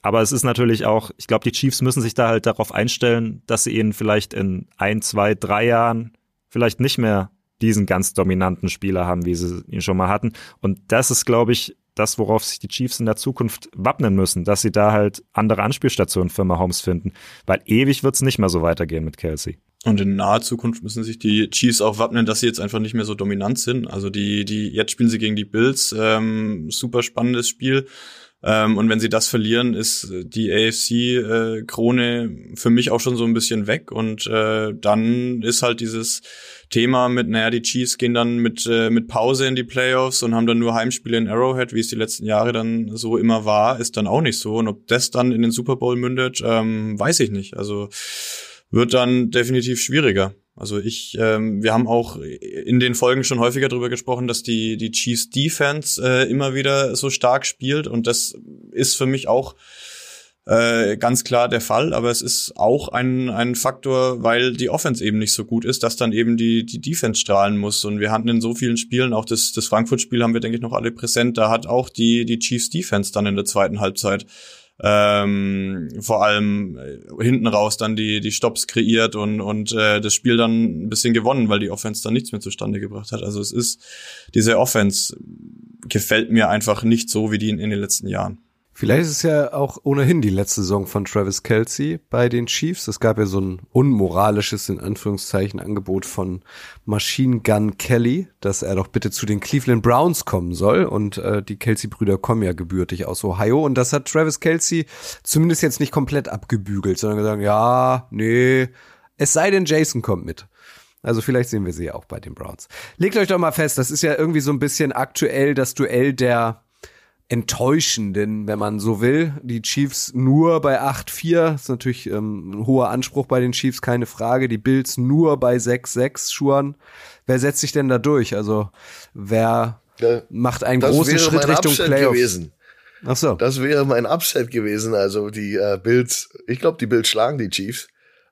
aber es ist natürlich auch, ich glaube, die Chiefs müssen sich da halt darauf einstellen, dass sie ihn vielleicht in ein, zwei, drei Jahren vielleicht nicht mehr diesen ganz dominanten Spieler haben, wie sie ihn schon mal hatten. Und das ist, glaube ich, das, worauf sich die Chiefs in der Zukunft wappnen müssen, dass sie da halt andere Anspielstationen für Mahomes finden. Weil ewig wird's nicht mehr so weitergehen mit Kelsey. Und in naher Zukunft müssen sich die Chiefs auch wappnen, dass sie jetzt einfach nicht mehr so dominant sind. Also die, die, jetzt spielen sie gegen die Bills, ähm, super spannendes Spiel. Ähm, und wenn sie das verlieren, ist die AFC-Krone äh, für mich auch schon so ein bisschen weg. Und äh, dann ist halt dieses Thema mit, naja, die Chiefs gehen dann mit, äh, mit Pause in die Playoffs und haben dann nur Heimspiele in Arrowhead, wie es die letzten Jahre dann so immer war, ist dann auch nicht so. Und ob das dann in den Super Bowl mündet, ähm, weiß ich nicht. Also wird dann definitiv schwieriger. Also ich, ähm, wir haben auch in den Folgen schon häufiger darüber gesprochen, dass die die Chiefs Defense äh, immer wieder so stark spielt und das ist für mich auch äh, ganz klar der Fall, aber es ist auch ein, ein Faktor, weil die Offense eben nicht so gut ist, dass dann eben die, die Defense strahlen muss. Und wir hatten in so vielen Spielen, auch das, das Frankfurt-Spiel haben wir, denke ich, noch alle präsent, da hat auch die, die Chiefs Defense dann in der zweiten Halbzeit ähm, vor allem äh, hinten raus dann die die Stops kreiert und und äh, das Spiel dann ein bisschen gewonnen, weil die Offense dann nichts mehr zustande gebracht hat. Also es ist diese Offense gefällt mir einfach nicht so wie die in, in den letzten Jahren. Vielleicht ist es ja auch ohnehin die letzte Saison von Travis Kelsey bei den Chiefs. Es gab ja so ein unmoralisches, in Anführungszeichen, Angebot von Machine Gun Kelly, dass er doch bitte zu den Cleveland Browns kommen soll. Und äh, die Kelsey-Brüder kommen ja gebürtig aus Ohio. Und das hat Travis Kelsey zumindest jetzt nicht komplett abgebügelt, sondern gesagt, ja, nee, es sei denn, Jason kommt mit. Also vielleicht sehen wir sie ja auch bei den Browns. Legt euch doch mal fest, das ist ja irgendwie so ein bisschen aktuell das Duell der enttäuschenden, wenn man so will. Die Chiefs nur bei 8-4, ist natürlich ähm, ein hoher Anspruch bei den Chiefs, keine Frage. Die Bills nur bei 6-6 Schuhen. Wer setzt sich denn da durch? Also wer ja, macht einen großen Schritt Richtung Upset Playoffs? Gewesen. Ach so. Das wäre mein Upset gewesen. Also die äh, Bills, ich glaube, die Bills schlagen die Chiefs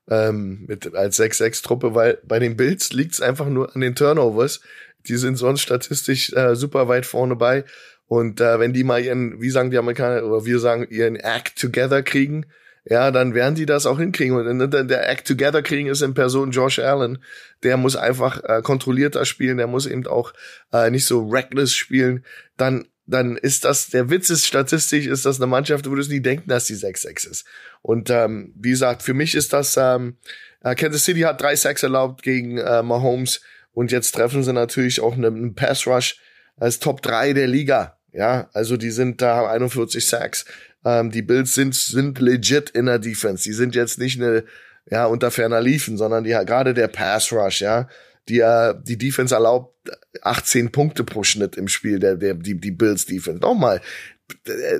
ähm, mit als 6-6-Truppe, weil bei den Bills liegt es einfach nur an den Turnovers. Die sind sonst statistisch äh, super weit vorne bei. Und äh, wenn die mal ihren, wie sagen die Amerikaner, oder wir sagen, ihren Act together kriegen, ja, dann werden die das auch hinkriegen. Und der Act Together kriegen ist in Person Josh Allen. Der muss einfach äh, kontrollierter spielen, der muss eben auch äh, nicht so reckless spielen. Dann, dann ist das, der Witz ist, statistisch ist das eine Mannschaft, du nie denken, dass die 6-6 ist. Und ähm, wie gesagt, für mich ist das, ähm, äh, Kansas City hat drei Sacks erlaubt gegen äh, Mahomes und jetzt treffen sie natürlich auch einen Pass Rush als Top 3 der Liga. Ja, also die sind da 41 Sacks. Ähm, die Bills sind, sind legit in der Defense. Die sind jetzt nicht eine, ja, unter ferner Liefen, sondern die gerade der Pass Rush, ja. Die, äh, die Defense erlaubt 18 Punkte pro Schnitt im Spiel, der, der, die, die Bills Defense. Nochmal,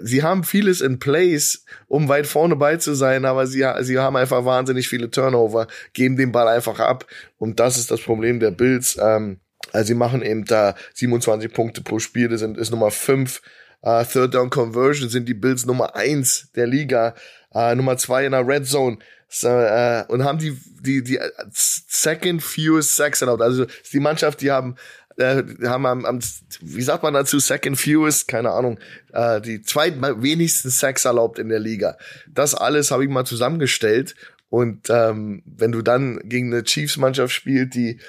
sie haben vieles in place, um weit vorne bei zu sein, aber sie, sie haben einfach wahnsinnig viele Turnover, geben den Ball einfach ab. Und das ist das Problem der Bills. Ähm, also sie machen eben da 27 Punkte pro Spiel, das sind, ist Nummer 5. Uh, Third Down Conversion sind die Bills Nummer 1 der Liga, uh, Nummer 2 in der Red Zone. So, uh, und haben die, die, die second fewest sacks erlaubt. Also die Mannschaft, die haben, äh, haben am, am, wie sagt man dazu, second fewest, keine Ahnung, äh, die zweitwenigsten Sacks erlaubt in der Liga. Das alles habe ich mal zusammengestellt. Und ähm, wenn du dann gegen eine Chiefs-Mannschaft spielst, die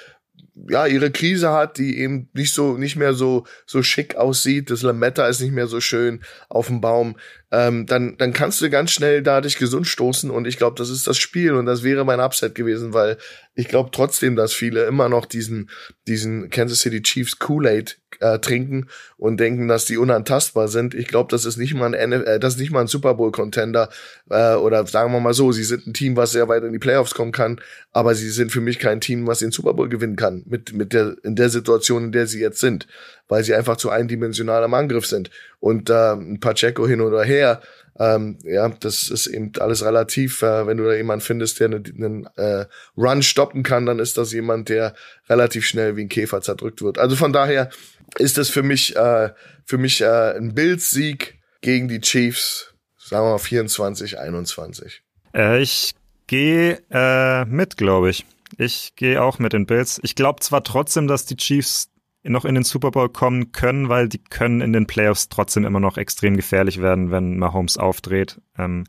ja ihre Krise hat, die eben nicht so nicht mehr so so schick aussieht, das Lametta ist nicht mehr so schön auf dem Baum, ähm, dann dann kannst du ganz schnell da dich gesund stoßen und ich glaube, das ist das Spiel und das wäre mein Upset gewesen, weil ich glaube trotzdem, dass viele immer noch diesen diesen Kansas City Chiefs Kool-Aid äh, trinken und denken, dass die unantastbar sind. Ich glaube, das ist nicht mal ein äh, das ist nicht mal ein Super Bowl Contender äh, oder sagen wir mal so, sie sind ein Team, was sehr weit in die Playoffs kommen kann, aber sie sind für mich kein Team, was den Super Bowl gewinnen kann mit mit der in der Situation, in der sie jetzt sind, weil sie einfach zu eindimensional am Angriff sind und äh, ein Pacheco hin oder her ähm, ja, das ist eben alles relativ. Äh, wenn du da jemanden findest, der einen, äh, Run stoppen kann, dann ist das jemand, der relativ schnell wie ein Käfer zerdrückt wird. Also von daher ist das für mich äh, für mich äh, ein Bildsieg gegen die Chiefs, sagen wir mal 24, 21. Äh, ich gehe äh, mit, glaube ich. Ich gehe auch mit den Bills. Ich glaube zwar trotzdem, dass die Chiefs noch in den Super Bowl kommen können, weil die können in den Playoffs trotzdem immer noch extrem gefährlich werden, wenn Mahomes aufdreht. Ähm,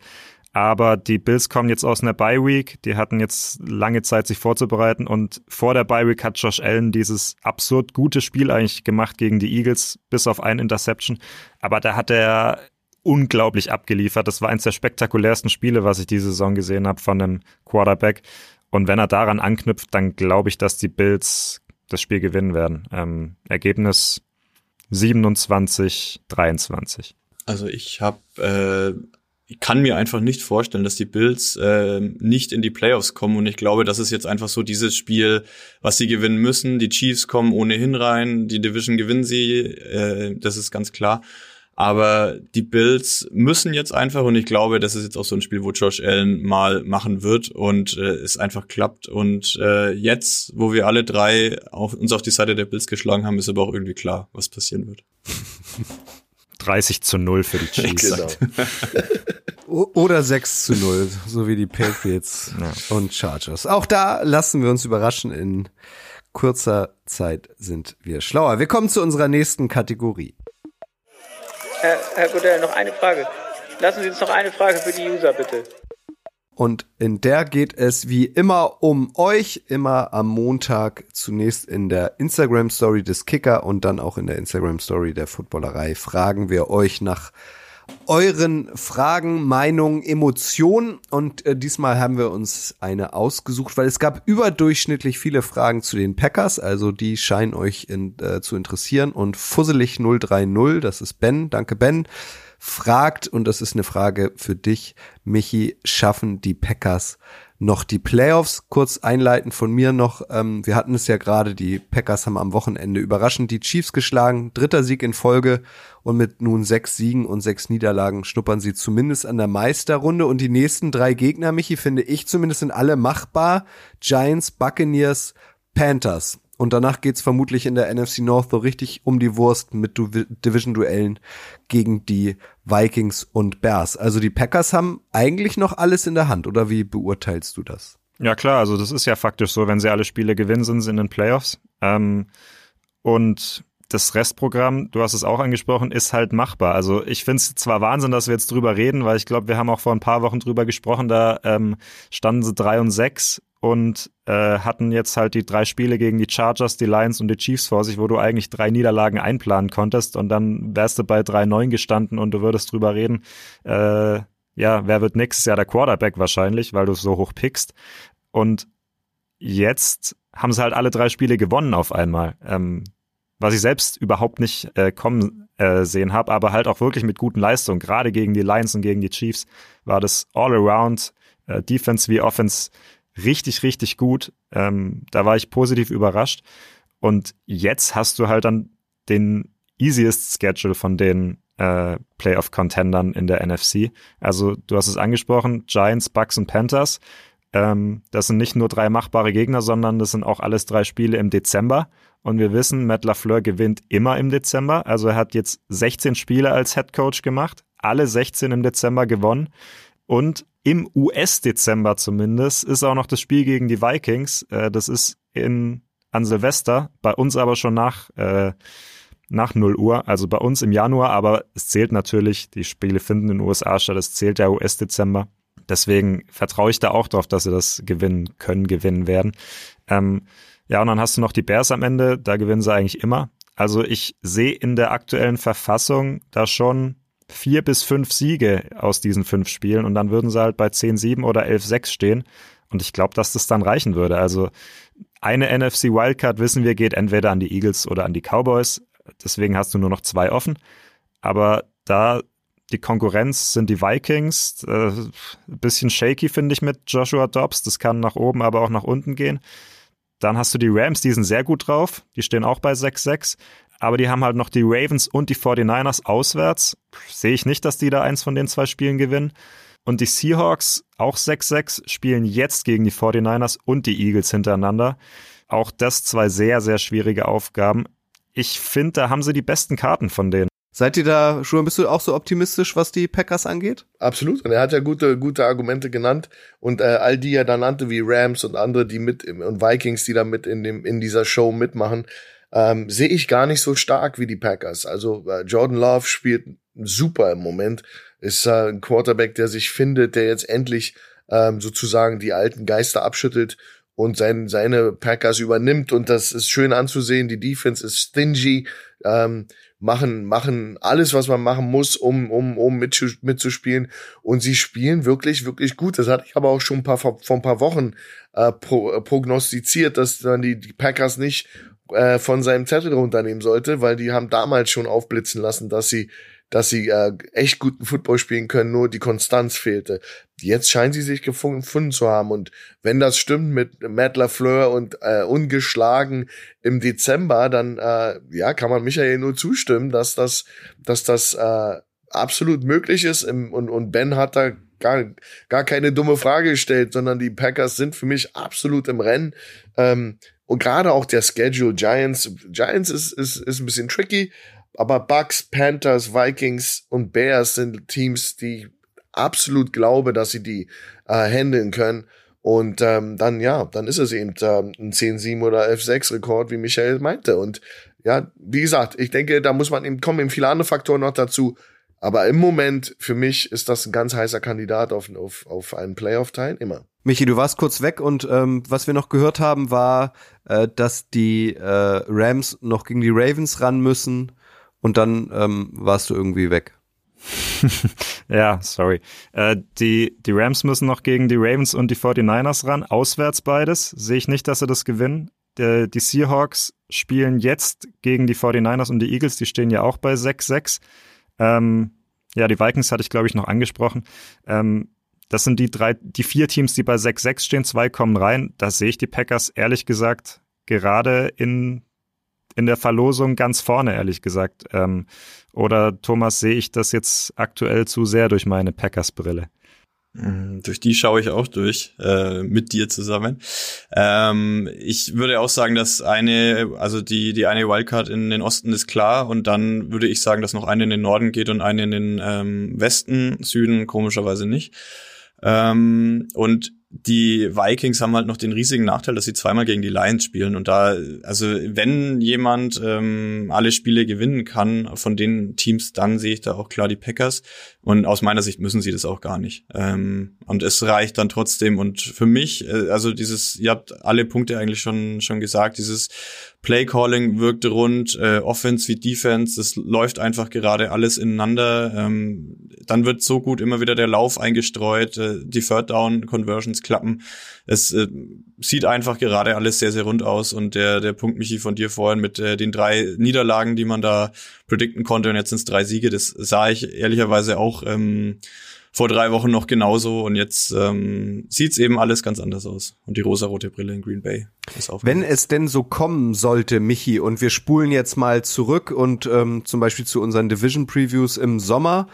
aber die Bills kommen jetzt aus einer Bye Week. Die hatten jetzt lange Zeit, sich vorzubereiten. Und vor der Bye Week hat Josh Allen dieses absurd gute Spiel eigentlich gemacht gegen die Eagles, bis auf ein Interception. Aber da hat er unglaublich abgeliefert. Das war eines der spektakulärsten Spiele, was ich diese Saison gesehen habe von einem Quarterback. Und wenn er daran anknüpft, dann glaube ich, dass die Bills das Spiel gewinnen werden. Ähm, Ergebnis 27, 23. Also ich habe, äh, ich kann mir einfach nicht vorstellen, dass die Bills äh, nicht in die Playoffs kommen und ich glaube, das ist jetzt einfach so dieses Spiel, was sie gewinnen müssen. Die Chiefs kommen ohnehin rein, die Division gewinnen sie, äh, das ist ganz klar. Aber die Bills müssen jetzt einfach und ich glaube, das ist jetzt auch so ein Spiel, wo Josh Allen mal machen wird und äh, es einfach klappt. Und äh, jetzt, wo wir alle drei auf, uns auf die Seite der Bills geschlagen haben, ist aber auch irgendwie klar, was passieren wird. <laughs> 30 zu 0 für die <laughs> Chiefs. Genau. Oder 6 zu 0, so wie die Patriots <laughs> ja. und Chargers. Auch da lassen wir uns überraschen. In kurzer Zeit sind wir schlauer. Wir kommen zu unserer nächsten Kategorie. Herr, Herr Godell, noch eine Frage. Lassen Sie uns noch eine Frage für die User, bitte. Und in der geht es wie immer um euch, immer am Montag zunächst in der Instagram Story des Kicker und dann auch in der Instagram Story der Footballerei fragen wir euch nach euren Fragen, Meinungen, Emotionen. Und äh, diesmal haben wir uns eine ausgesucht, weil es gab überdurchschnittlich viele Fragen zu den Packers. Also die scheinen euch in, äh, zu interessieren. Und Fusselig 030, das ist Ben, danke Ben, fragt, und das ist eine Frage für dich, Michi, schaffen die Packers noch die Playoffs. Kurz einleiten von mir noch. Ähm, wir hatten es ja gerade, die Packers haben am Wochenende überraschend die Chiefs geschlagen. Dritter Sieg in Folge und mit nun sechs Siegen und sechs Niederlagen schnuppern sie zumindest an der Meisterrunde. Und die nächsten drei Gegner, Michi, finde ich zumindest sind alle machbar. Giants, Buccaneers, Panthers. Und danach geht's vermutlich in der NFC North so richtig um die Wurst mit Division-Duellen gegen die Vikings und Bears. Also die Packers haben eigentlich noch alles in der Hand, oder wie beurteilst du das? Ja klar, also das ist ja faktisch so, wenn sie alle Spiele gewinnen, sind sie in den Playoffs. Ähm, und das Restprogramm, du hast es auch angesprochen, ist halt machbar. Also ich finde es zwar Wahnsinn, dass wir jetzt drüber reden, weil ich glaube, wir haben auch vor ein paar Wochen drüber gesprochen, da ähm, standen sie drei und sechs und äh, hatten jetzt halt die drei Spiele gegen die Chargers, die Lions und die Chiefs vor sich, wo du eigentlich drei Niederlagen einplanen konntest und dann wärst du bei 3-9 gestanden und du würdest drüber reden, äh, ja, wer wird nächstes Jahr der Quarterback wahrscheinlich, weil du so hoch pickst. Und jetzt haben sie halt alle drei Spiele gewonnen auf einmal. Ähm, was ich selbst überhaupt nicht äh, kommen äh, sehen habe, aber halt auch wirklich mit guten Leistungen. Gerade gegen die Lions und gegen die Chiefs war das All-Around, äh, Defense wie Offense richtig, richtig gut. Ähm, da war ich positiv überrascht. Und jetzt hast du halt dann den easiest Schedule von den äh, Playoff-Contendern in der NFC. Also du hast es angesprochen, Giants, Bucks und Panthers. Ähm, das sind nicht nur drei machbare Gegner, sondern das sind auch alles drei Spiele im Dezember. Und wir wissen, Matt LaFleur gewinnt immer im Dezember. Also er hat jetzt 16 Spiele als Head Coach gemacht, alle 16 im Dezember gewonnen. Und im US-Dezember zumindest ist auch noch das Spiel gegen die Vikings. Äh, das ist in, an Silvester, bei uns aber schon nach, äh, nach 0 Uhr, also bei uns im Januar, aber es zählt natürlich, die Spiele finden in den USA statt, es zählt der US-Dezember. Deswegen vertraue ich da auch darauf, dass sie das gewinnen können, gewinnen werden. Ähm, Ja, und dann hast du noch die Bears am Ende, da gewinnen sie eigentlich immer. Also ich sehe in der aktuellen Verfassung da schon vier bis fünf Siege aus diesen fünf Spielen und dann würden sie halt bei 10-7 oder 11-6 stehen. Und ich glaube, dass das dann reichen würde. Also eine NFC Wildcard wissen wir geht entweder an die Eagles oder an die Cowboys. Deswegen hast du nur noch zwei offen. Aber da die Konkurrenz sind die Vikings. Äh, bisschen shaky finde ich mit Joshua Dobbs. Das kann nach oben, aber auch nach unten gehen. Dann hast du die Rams, die sind sehr gut drauf. Die stehen auch bei 6-6. Aber die haben halt noch die Ravens und die 49ers auswärts. Sehe ich nicht, dass die da eins von den zwei Spielen gewinnen. Und die Seahawks, auch 6-6, spielen jetzt gegen die 49ers und die Eagles hintereinander. Auch das zwei sehr, sehr schwierige Aufgaben. Ich finde, da haben sie die besten Karten von denen. Seid ihr da, Schuhan, bist du auch so optimistisch, was die Packers angeht? Absolut. Und er hat ja gute, gute Argumente genannt. Und äh, all die er da nannte, wie Rams und andere, die mit und Vikings, die da mit in dem in dieser Show mitmachen, ähm, sehe ich gar nicht so stark wie die Packers. Also äh, Jordan Love spielt super im Moment. Ist äh, ein Quarterback, der sich findet, der jetzt endlich ähm, sozusagen die alten Geister abschüttelt und sein, seine Packers übernimmt. Und das ist schön anzusehen. Die Defense ist stingy. Ähm, machen, machen alles, was man machen muss, um, um, um mitzuspielen. Und sie spielen wirklich, wirklich gut. Das hatte ich aber auch schon ein paar, vor, ein paar Wochen äh, pro, äh, prognostiziert, dass dann die, die Packers nicht äh, von seinem Zettel runternehmen sollte, weil die haben damals schon aufblitzen lassen, dass sie dass sie äh, echt guten Football spielen können, nur die Konstanz fehlte. Jetzt scheinen sie sich gefunden zu haben und wenn das stimmt mit Matt LaFleur und äh, ungeschlagen im Dezember, dann äh, ja kann man Michael nur zustimmen, dass das, dass das äh, absolut möglich ist Im, und, und Ben hat da gar, gar keine dumme Frage gestellt, sondern die Packers sind für mich absolut im Rennen. Ähm, und gerade auch der Schedule Giants, Giants ist, ist, ist ein bisschen tricky, aber Bucks, Panthers, Vikings und Bears sind Teams, die absolut glaube, dass sie die äh, handeln können. Und ähm, dann, ja, dann ist es eben ähm, ein 10-7 oder 11-6 Rekord, wie Michael meinte. Und ja, wie gesagt, ich denke, da muss man eben, kommen eben viele andere Faktoren noch dazu. Aber im Moment, für mich, ist das ein ganz heißer Kandidat auf, auf, auf einen Playoff-Teilnehmer. Michi, du warst kurz weg und ähm, was wir noch gehört haben, war, äh, dass die äh, Rams noch gegen die Ravens ran müssen und dann ähm, warst du irgendwie weg. <laughs> ja, sorry. Äh, die, die Rams müssen noch gegen die Ravens und die 49ers ran, auswärts beides. Sehe ich nicht, dass sie das gewinnen. Der, die Seahawks spielen jetzt gegen die 49ers und die Eagles, die stehen ja auch bei 6-6. Ähm, ja, die Vikings hatte ich, glaube ich, noch angesprochen. Ähm, das sind die drei, die vier Teams, die bei 6-6 stehen, zwei kommen rein. Da sehe ich die Packers ehrlich gesagt gerade in in der Verlosung ganz vorne, ehrlich gesagt. Ähm, oder Thomas, sehe ich das jetzt aktuell zu sehr durch meine Packers-Brille? Mhm, durch die schaue ich auch durch, äh, mit dir zusammen. Ähm, ich würde auch sagen, dass eine, also die, die eine Wildcard in den Osten ist klar und dann würde ich sagen, dass noch eine in den Norden geht und eine in den ähm, Westen, Süden komischerweise nicht. Ähm, und die Vikings haben halt noch den riesigen Nachteil, dass sie zweimal gegen die Lions spielen. Und da, also wenn jemand ähm, alle Spiele gewinnen kann von den Teams, dann sehe ich da auch klar die Packers. Und aus meiner Sicht müssen sie das auch gar nicht. Ähm, und es reicht dann trotzdem. Und für mich, äh, also dieses, ihr habt alle Punkte eigentlich schon schon gesagt, dieses Playcalling wirkte rund, äh, Offense wie Defense, das läuft einfach gerade alles ineinander. Ähm, dann wird so gut immer wieder der Lauf eingestreut, äh, die Third Down Conversions klappen. Es äh, sieht einfach gerade alles sehr, sehr rund aus und der, der Punkt, Michi, von dir vorhin mit äh, den drei Niederlagen, die man da predikten konnte und jetzt sind es drei Siege, das sah ich ehrlicherweise auch ähm, vor drei Wochen noch genauso und jetzt ähm, sieht eben alles ganz anders aus. Und die rosarote Brille in Green Bay ist auch. Wenn es denn so kommen sollte, Michi, und wir spulen jetzt mal zurück und ähm, zum Beispiel zu unseren Division Previews im Sommer,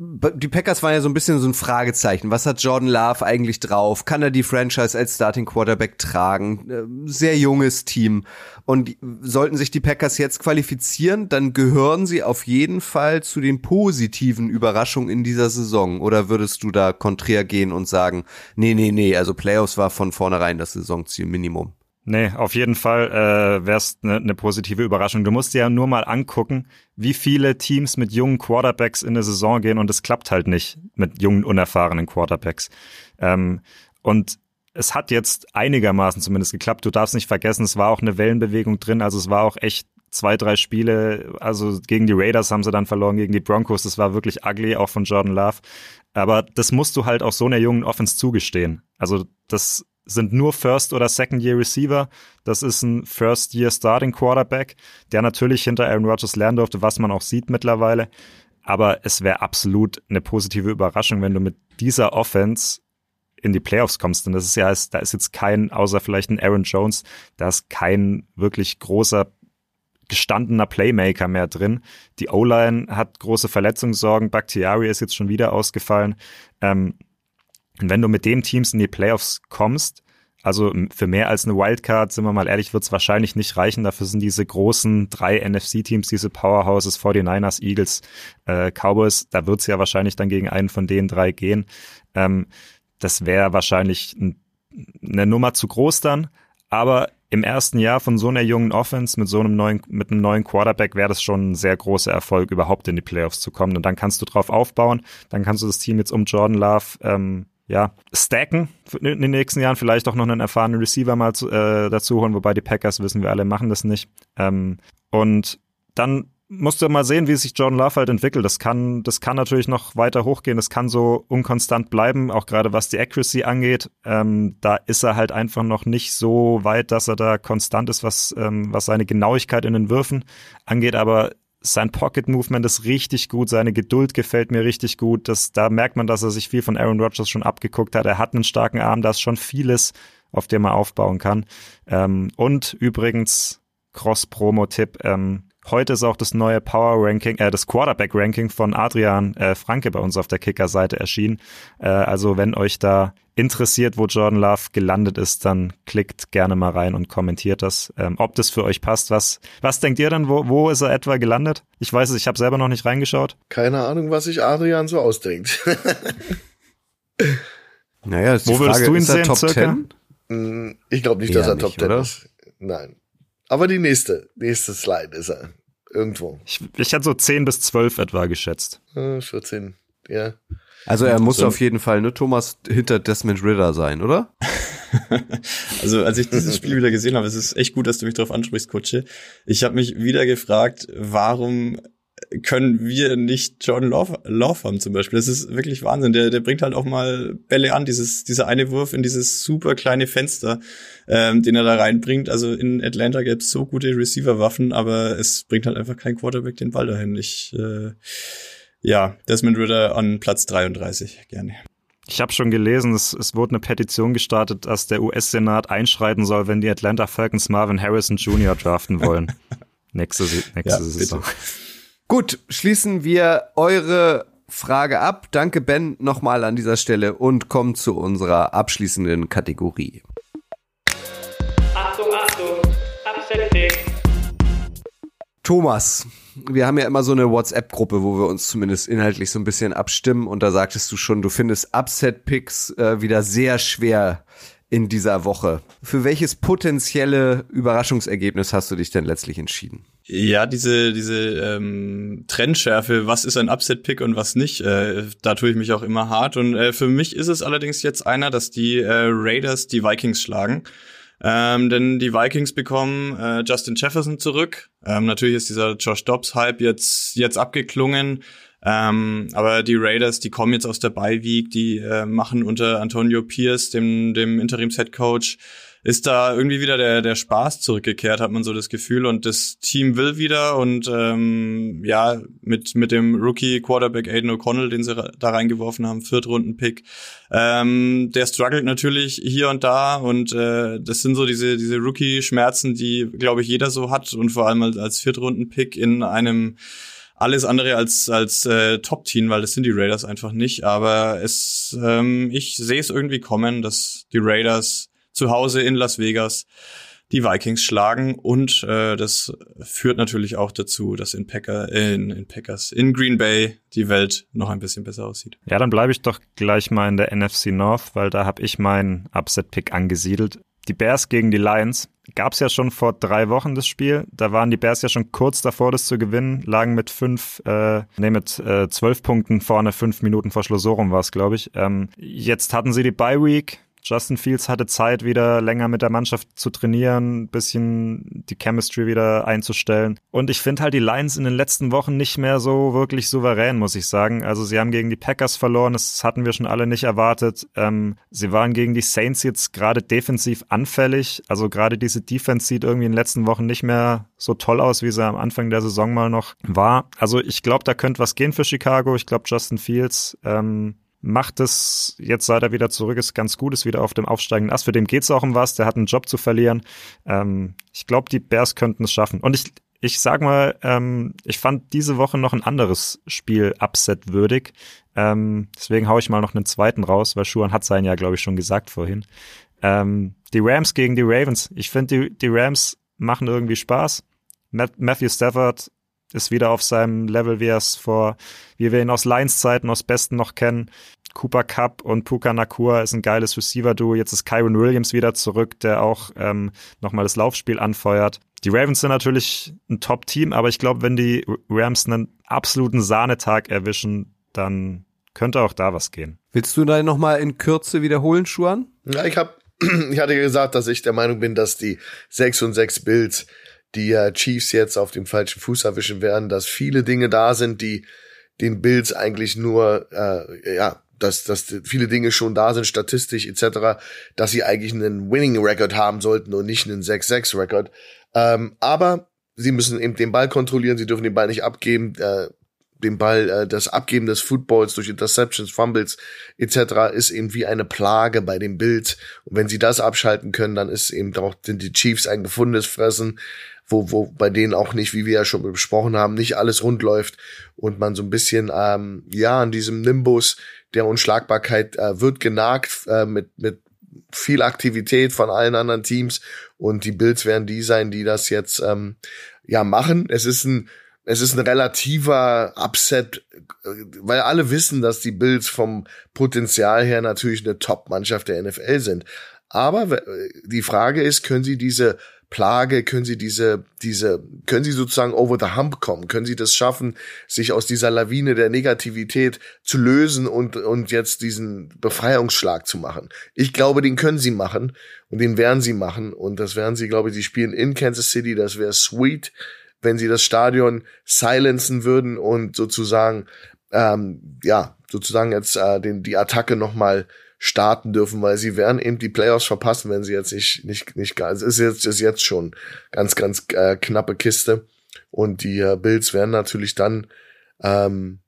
die Packers waren ja so ein bisschen so ein Fragezeichen. Was hat Jordan Love eigentlich drauf? Kann er die Franchise als Starting Quarterback tragen? Äh, sehr junges Team. Und sollten sich die Packers jetzt qualifizieren, dann gehören sie auf jeden Fall zu den positiven Überraschungen in dieser Saison. Oder würdest du da konträr gehen und sagen, nee, nee, nee, also Playoffs war von vornherein das Saisonziel Minimum? Nee, auf jeden Fall äh, wäre es eine ne positive Überraschung. Du musst dir ja nur mal angucken, wie viele Teams mit jungen Quarterbacks in der Saison gehen und es klappt halt nicht mit jungen, unerfahrenen Quarterbacks. Ähm, und es hat jetzt einigermaßen zumindest geklappt. Du darfst nicht vergessen, es war auch eine Wellenbewegung drin, also es war auch echt zwei, drei Spiele, also gegen die Raiders haben sie dann verloren, gegen die Broncos, das war wirklich ugly, auch von Jordan Love. Aber das musst du halt auch so einer jungen Offense zugestehen. Also das sind nur First- oder Second-Year-Receiver. Das ist ein First-Year-Starting-Quarterback, der natürlich hinter Aaron Rodgers lernen durfte, was man auch sieht mittlerweile. Aber es wäre absolut eine positive Überraschung, wenn du mit dieser Offense in die Playoffs kommst. Und das ist ja, da ist jetzt kein, außer vielleicht ein Aaron Jones, da ist kein wirklich großer gestandener Playmaker mehr drin. Die O-Line hat große Verletzungssorgen. Bakhtiari ist jetzt schon wieder ausgefallen. Ähm, und wenn du mit dem Teams in die Playoffs kommst, also für mehr als eine Wildcard, sind wir mal ehrlich, wird es wahrscheinlich nicht reichen. Dafür sind diese großen drei NFC-Teams, diese Powerhouses, 49ers, Eagles, äh, Cowboys, da wird es ja wahrscheinlich dann gegen einen von den drei gehen. Ähm, das wäre wahrscheinlich eine Nummer zu groß dann. Aber im ersten Jahr von so einer jungen Offense mit so einem neuen, mit einem neuen Quarterback wäre das schon ein sehr großer Erfolg, überhaupt in die Playoffs zu kommen. Und dann kannst du drauf aufbauen. Dann kannst du das Team jetzt um Jordan Love ähm, ja, stacken in den nächsten Jahren, vielleicht auch noch einen erfahrenen Receiver mal zu, äh, dazu holen, wobei die Packers wissen wir alle machen das nicht. Ähm, und dann musst du mal sehen, wie sich Jordan Love halt entwickelt. Das kann, das kann natürlich noch weiter hochgehen. Das kann so unkonstant bleiben, auch gerade was die Accuracy angeht. Ähm, da ist er halt einfach noch nicht so weit, dass er da konstant ist, was, ähm, was seine Genauigkeit in den Würfen angeht. Aber sein Pocket Movement ist richtig gut, seine Geduld gefällt mir richtig gut. Das, da merkt man, dass er sich viel von Aaron Rodgers schon abgeguckt hat. Er hat einen starken Arm, da ist schon vieles, auf dem er aufbauen kann. Ähm, und übrigens, Cross-Promo-Tipp, ähm, Heute ist auch das neue Power Ranking, äh, das Quarterback Ranking von Adrian äh, Franke bei uns auf der Kicker-Seite erschienen. Äh, also wenn euch da interessiert, wo Jordan Love gelandet ist, dann klickt gerne mal rein und kommentiert das, ähm, ob das für euch passt. Was, was denkt ihr dann, wo, wo ist er etwa gelandet? Ich weiß es, ich habe selber noch nicht reingeschaut. Keine Ahnung, was sich Adrian so ausdenkt. <laughs> naja, ist die wo Frage, würdest du ihn ist er sehen, Top circa? 10? Ich glaube nicht, Eher dass er nicht, Top 10 oder? ist. Nein. Aber die nächste, nächste Slide ist er. Irgendwo. Ich, ich hätte so 10 bis 12 etwa geschätzt. Äh, 14. Ja. Also er muss So. auf jeden Fall, ne, Thomas, hinter Desmond Ritter sein, oder? <laughs> Also als ich dieses Spiel wieder gesehen habe, es ist echt gut, dass du mich darauf ansprichst, Kutsche. Ich habe mich wieder gefragt, warum können wir nicht Jordan Love, Love haben zum Beispiel. Das ist wirklich Wahnsinn. Der, der bringt halt auch mal Bälle an. Dieses, dieser eine Wurf in dieses super kleine Fenster, ähm, den er da reinbringt. Also in Atlanta gäbe es so gute Receiver-Waffen, aber es bringt halt einfach kein Quarterback den Ball dahin. Ich, äh, ja, Desmond Ritter an Platz 33, gerne. Ich habe schon gelesen, es, es wurde eine Petition gestartet, dass der US-Senat einschreiten soll, wenn die Atlanta Falcons Marvin Harrison Jr. draften wollen. <laughs> nächste nächste Ja, Saison. Gut, schließen wir eure Frage ab. Danke, Ben, nochmal an dieser Stelle und kommen zu unserer abschließenden Kategorie. Achtung, Achtung, Pick. Thomas, wir haben ja immer so eine WhatsApp-Gruppe, wo wir uns zumindest inhaltlich so ein bisschen abstimmen und da sagtest du schon, du findest Upset-Picks äh, wieder sehr schwer in dieser Woche. Für welches potenzielle Überraschungsergebnis hast du dich denn letztlich entschieden? Ja, diese, diese ähm, Trendschärfe, was ist ein Upset-Pick und was nicht, äh, da tue ich mich auch immer hart. Und äh, für mich ist es allerdings jetzt einer, dass die äh, Raiders die Vikings schlagen. Ähm, denn die Vikings bekommen äh, Justin Jefferson zurück. Ähm, natürlich ist dieser Josh Dobbs-Hype jetzt, jetzt abgeklungen. Ähm, aber die Raiders, die kommen jetzt aus der Bye-Week, die äh, machen unter Antonio Pierce, dem, dem Interims-Headcoach, ist da irgendwie wieder der, der Spaß zurückgekehrt, hat man so das Gefühl. Und das Team will wieder. Und ähm, ja, mit, mit dem Rookie-Quarterback Aiden O'Connell, den sie da reingeworfen haben, Viertrunden-Pick, ähm, der struggelt natürlich hier und da. Und äh, das sind so diese, diese Rookie-Schmerzen, die, glaube ich, jeder so hat. Und vor allem als Viertrunden-Pick in einem alles andere als als äh, Top-Team, weil das sind die Raiders einfach nicht. Aber es, ähm, ich sehe es irgendwie kommen, dass die Raiders zu Hause in Las Vegas die Vikings schlagen und äh, das führt natürlich auch dazu, dass in Packer in, in Packers in Green Bay die Welt noch ein bisschen besser aussieht. Ja, dann bleibe ich doch gleich mal in der NFC North, weil da habe ich meinen Upset-Pick angesiedelt. Die Bears gegen die Lions gab es ja schon vor drei Wochen das Spiel. Da waren die Bears ja schon kurz davor, das zu gewinnen, lagen mit fünf, äh, nee, mit äh, zwölf Punkten vorne, fünf Minuten vor Schluss, so rum war es, glaube ich. Ähm, jetzt hatten sie die Bye Week. Justin Fields hatte Zeit, wieder länger mit der Mannschaft zu trainieren, ein bisschen die Chemistry wieder einzustellen. Und ich finde halt die Lions in den letzten Wochen nicht mehr so wirklich souverän, muss ich sagen. Also sie haben gegen die Packers verloren, das hatten wir schon alle nicht erwartet. Ähm, sie waren gegen die Saints jetzt gerade defensiv anfällig. Also gerade diese Defense sieht irgendwie in den letzten Wochen nicht mehr so toll aus, wie sie am Anfang der Saison mal noch war. Also ich glaube, da könnte was gehen für Chicago. Ich glaube, Justin Fields ähm, macht es jetzt, seit er wieder zurück ist, ganz gut, ist wieder auf dem aufsteigenden Ast. Für den geht's auch um was, der hat einen Job zu verlieren. Ähm, ich glaube, die Bears könnten es schaffen. Und ich, ich sag mal, ähm, ich fand diese Woche noch ein anderes Spiel upset würdig. Ähm, deswegen hau ich mal noch einen zweiten raus, weil Schuhan hat seinen ja, glaube ich, schon gesagt vorhin. Ähm, die Rams gegen die Ravens. Ich finde, die, die Rams machen irgendwie Spaß. Matthew Stafford ist wieder auf seinem Level, wie er es vor, wie wir ihn aus Lions Zeiten aus Besten noch kennen. Cooper Cup und Puka Nakua ist ein geiles Receiver-Duo. Jetzt ist Kyron Williams wieder zurück, der auch ähm, nochmal das Laufspiel anfeuert. Die Ravens sind natürlich ein Top-Team, aber ich glaube, wenn die Rams einen absoluten Sahnetag erwischen, dann könnte auch da was gehen. Willst du da nochmal in Kürze wiederholen, Schuan? Ja, ich habe <clears throat> ich hatte gesagt, dass ich der Meinung bin, dass die 6 und 6 Bills die äh, Chiefs jetzt auf dem falschen Fuß erwischen werden, dass viele Dinge da sind, die den Bills eigentlich nur, äh, ja, dass, dass viele Dinge schon da sind, statistisch etc., dass sie eigentlich einen Winning Record haben sollten und nicht einen 6-6 Record. Ähm, aber sie müssen eben den Ball kontrollieren, sie dürfen den Ball nicht abgeben. Äh, den Ball, äh, das Abgeben des Footballs durch Interceptions, Fumbles etc. ist eben wie eine Plage bei den Bills. Und wenn sie das abschalten können, dann ist eben auch sind die Chiefs ein gefundenes Fressen wo, wo bei denen auch nicht, wie wir ja schon besprochen haben, nicht alles rund läuft und man so ein bisschen, ähm, ja, an diesem Nimbus der Unschlagbarkeit äh, wird genagt äh, mit, mit viel Aktivität von allen anderen Teams und die Bills werden die sein, die das jetzt ähm, ja machen. Es ist ein es ist ein relativer Upset, weil alle wissen, dass die Bills vom Potenzial her natürlich eine Top-Mannschaft der NFL sind. Aber die Frage ist, können sie diese Plage, können sie diese, diese, können sie sozusagen over the hump kommen? Können sie das schaffen, sich aus dieser Lawine der Negativität zu lösen und, und jetzt diesen Befreiungsschlag zu machen? Ich glaube, den können sie machen und den werden sie machen und das werden sie, glaube ich, sie spielen in Kansas City, das wäre sweet, wenn sie das Stadion silenzen würden und sozusagen, ähm, ja, sozusagen jetzt äh, den, die Attacke nochmal starten dürfen, weil sie werden eben die Playoffs verpassen, wenn sie jetzt nicht, nicht, nicht gar, es ist jetzt, ist jetzt schon ganz, ganz äh, knappe Kiste. Und die äh, Bills werden natürlich dann, ähm,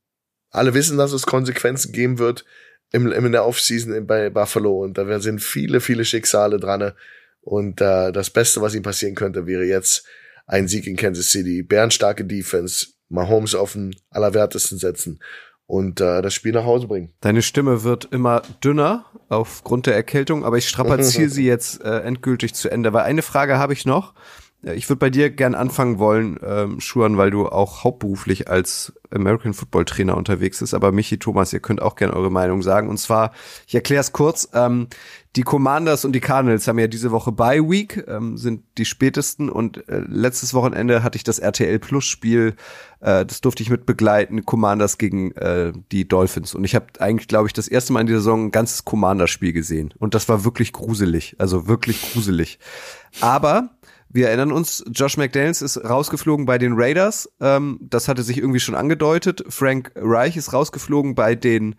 alle wissen, dass es Konsequenzen geben wird im, im in der Offseason bei Buffalo und da sind viele, viele Schicksale dran. Und äh, das Beste, was ihnen passieren könnte, wäre jetzt ein Sieg in Kansas City, bärenstarke Defense, Mahomes auf den allerwertesten setzen und äh, das Spiel nach Hause bringen. Deine Stimme wird immer dünner aufgrund der Erkältung, aber ich <laughs> strapaziere sie jetzt äh, endgültig zu Ende. Weil eine Frage habe ich noch. Ich würde bei dir gern anfangen wollen, ähm, Schuan, weil du auch hauptberuflich als American Football Trainer unterwegs bist. Aber Michi, Thomas, ihr könnt auch gern eure Meinung sagen. Und zwar, ich erkläre es kurz, ähm, die Commanders und die Cardinals haben ja diese Woche Bye Week, ähm, sind die spätesten. Und äh, letztes Wochenende hatte ich das RTL Plus Spiel, äh, das durfte ich mit begleiten, Commanders gegen äh, die Dolphins. Und ich habe eigentlich, glaube ich, das erste Mal in dieser Saison ein ganzes Commanders-Spiel gesehen. Und das war wirklich gruselig, also wirklich gruselig. Aber wir erinnern uns, Josh McDaniels ist rausgeflogen bei den Raiders. Ähm, das hatte sich irgendwie schon angedeutet. Frank Reich ist rausgeflogen bei den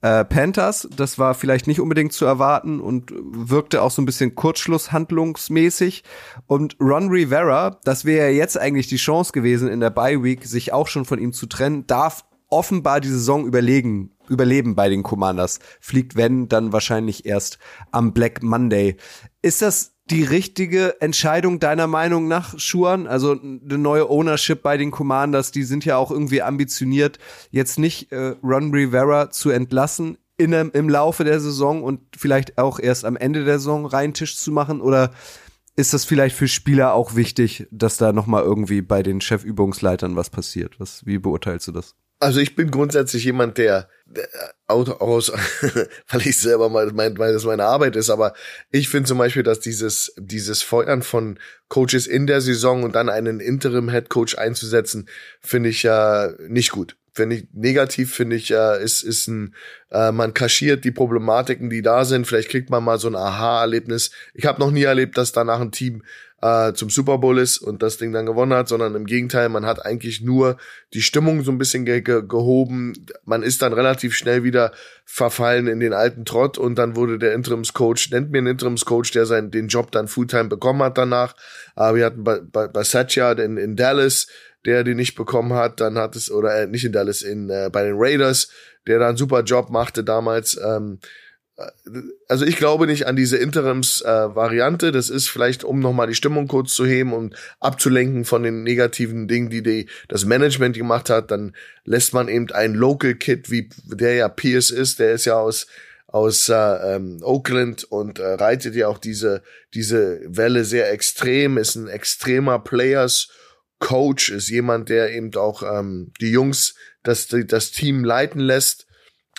äh, Panthers. Das war vielleicht nicht unbedingt zu erwarten und wirkte auch so ein bisschen kurzschlusshandlungsmäßig. Und Ron Rivera, das wäre ja jetzt eigentlich die Chance gewesen, in der Bye Week sich auch schon von ihm zu trennen, darf offenbar die Saison überlegen, überleben bei den Commanders. Fliegt, wenn, dann wahrscheinlich erst am Black Monday. Ist das die richtige Entscheidung deiner Meinung nach, Schuan? Also eine neue Ownership bei den Commanders, die sind ja auch irgendwie ambitioniert, jetzt nicht äh, Ron Rivera zu entlassen in, im Laufe der Saison und vielleicht auch erst am Ende der Saison rein Tisch zu machen? Oder ist das vielleicht für Spieler auch wichtig, dass da nochmal irgendwie bei den Chefübungsleitern was passiert? Was, wie beurteilst du das? Also ich bin grundsätzlich jemand, der, der aus, <laughs> weil ich selber mal mein, weil das meine Arbeit ist, aber ich finde zum Beispiel, dass dieses, dieses Feuern von Coaches in der Saison und dann einen Interim Head Coach einzusetzen, finde ich ja nicht gut. finde ich negativ, finde ich, äh, ist, ist ein, äh, man kaschiert die Problematiken, die da sind. Vielleicht kriegt man mal so ein Aha-Erlebnis. Ich habe noch nie erlebt, dass danach ein Team äh, zum Super Bowl ist und das Ding dann gewonnen hat, sondern im Gegenteil, man hat eigentlich nur die Stimmung so ein bisschen ge ge gehoben. Man ist dann relativ schnell wieder verfallen in den alten Trott und dann wurde der Interimscoach, nennt mir einen Interimscoach, der seinen, den Job dann Fulltime bekommen hat danach. Aber wir hatten bei, bei, bei Satya in, in Dallas, der den nicht bekommen hat, dann hat es, oder äh, nicht in Dallas, in, äh, bei den Raiders, der da einen super Job machte damals. Ähm, äh, also ich glaube nicht an diese Interims-Variante. Äh, das ist vielleicht, um nochmal die Stimmung kurz zu heben und abzulenken von den negativen Dingen, die, die das Management gemacht hat. Dann lässt man eben einen Local Kid, wie der ja Pierce ist, der ist ja aus aus äh, ähm, Oakland und äh, reitet ja auch diese diese Welle sehr extrem, ist ein extremer Players Coach, ist jemand, der eben auch ähm, die Jungs das das Team leiten lässt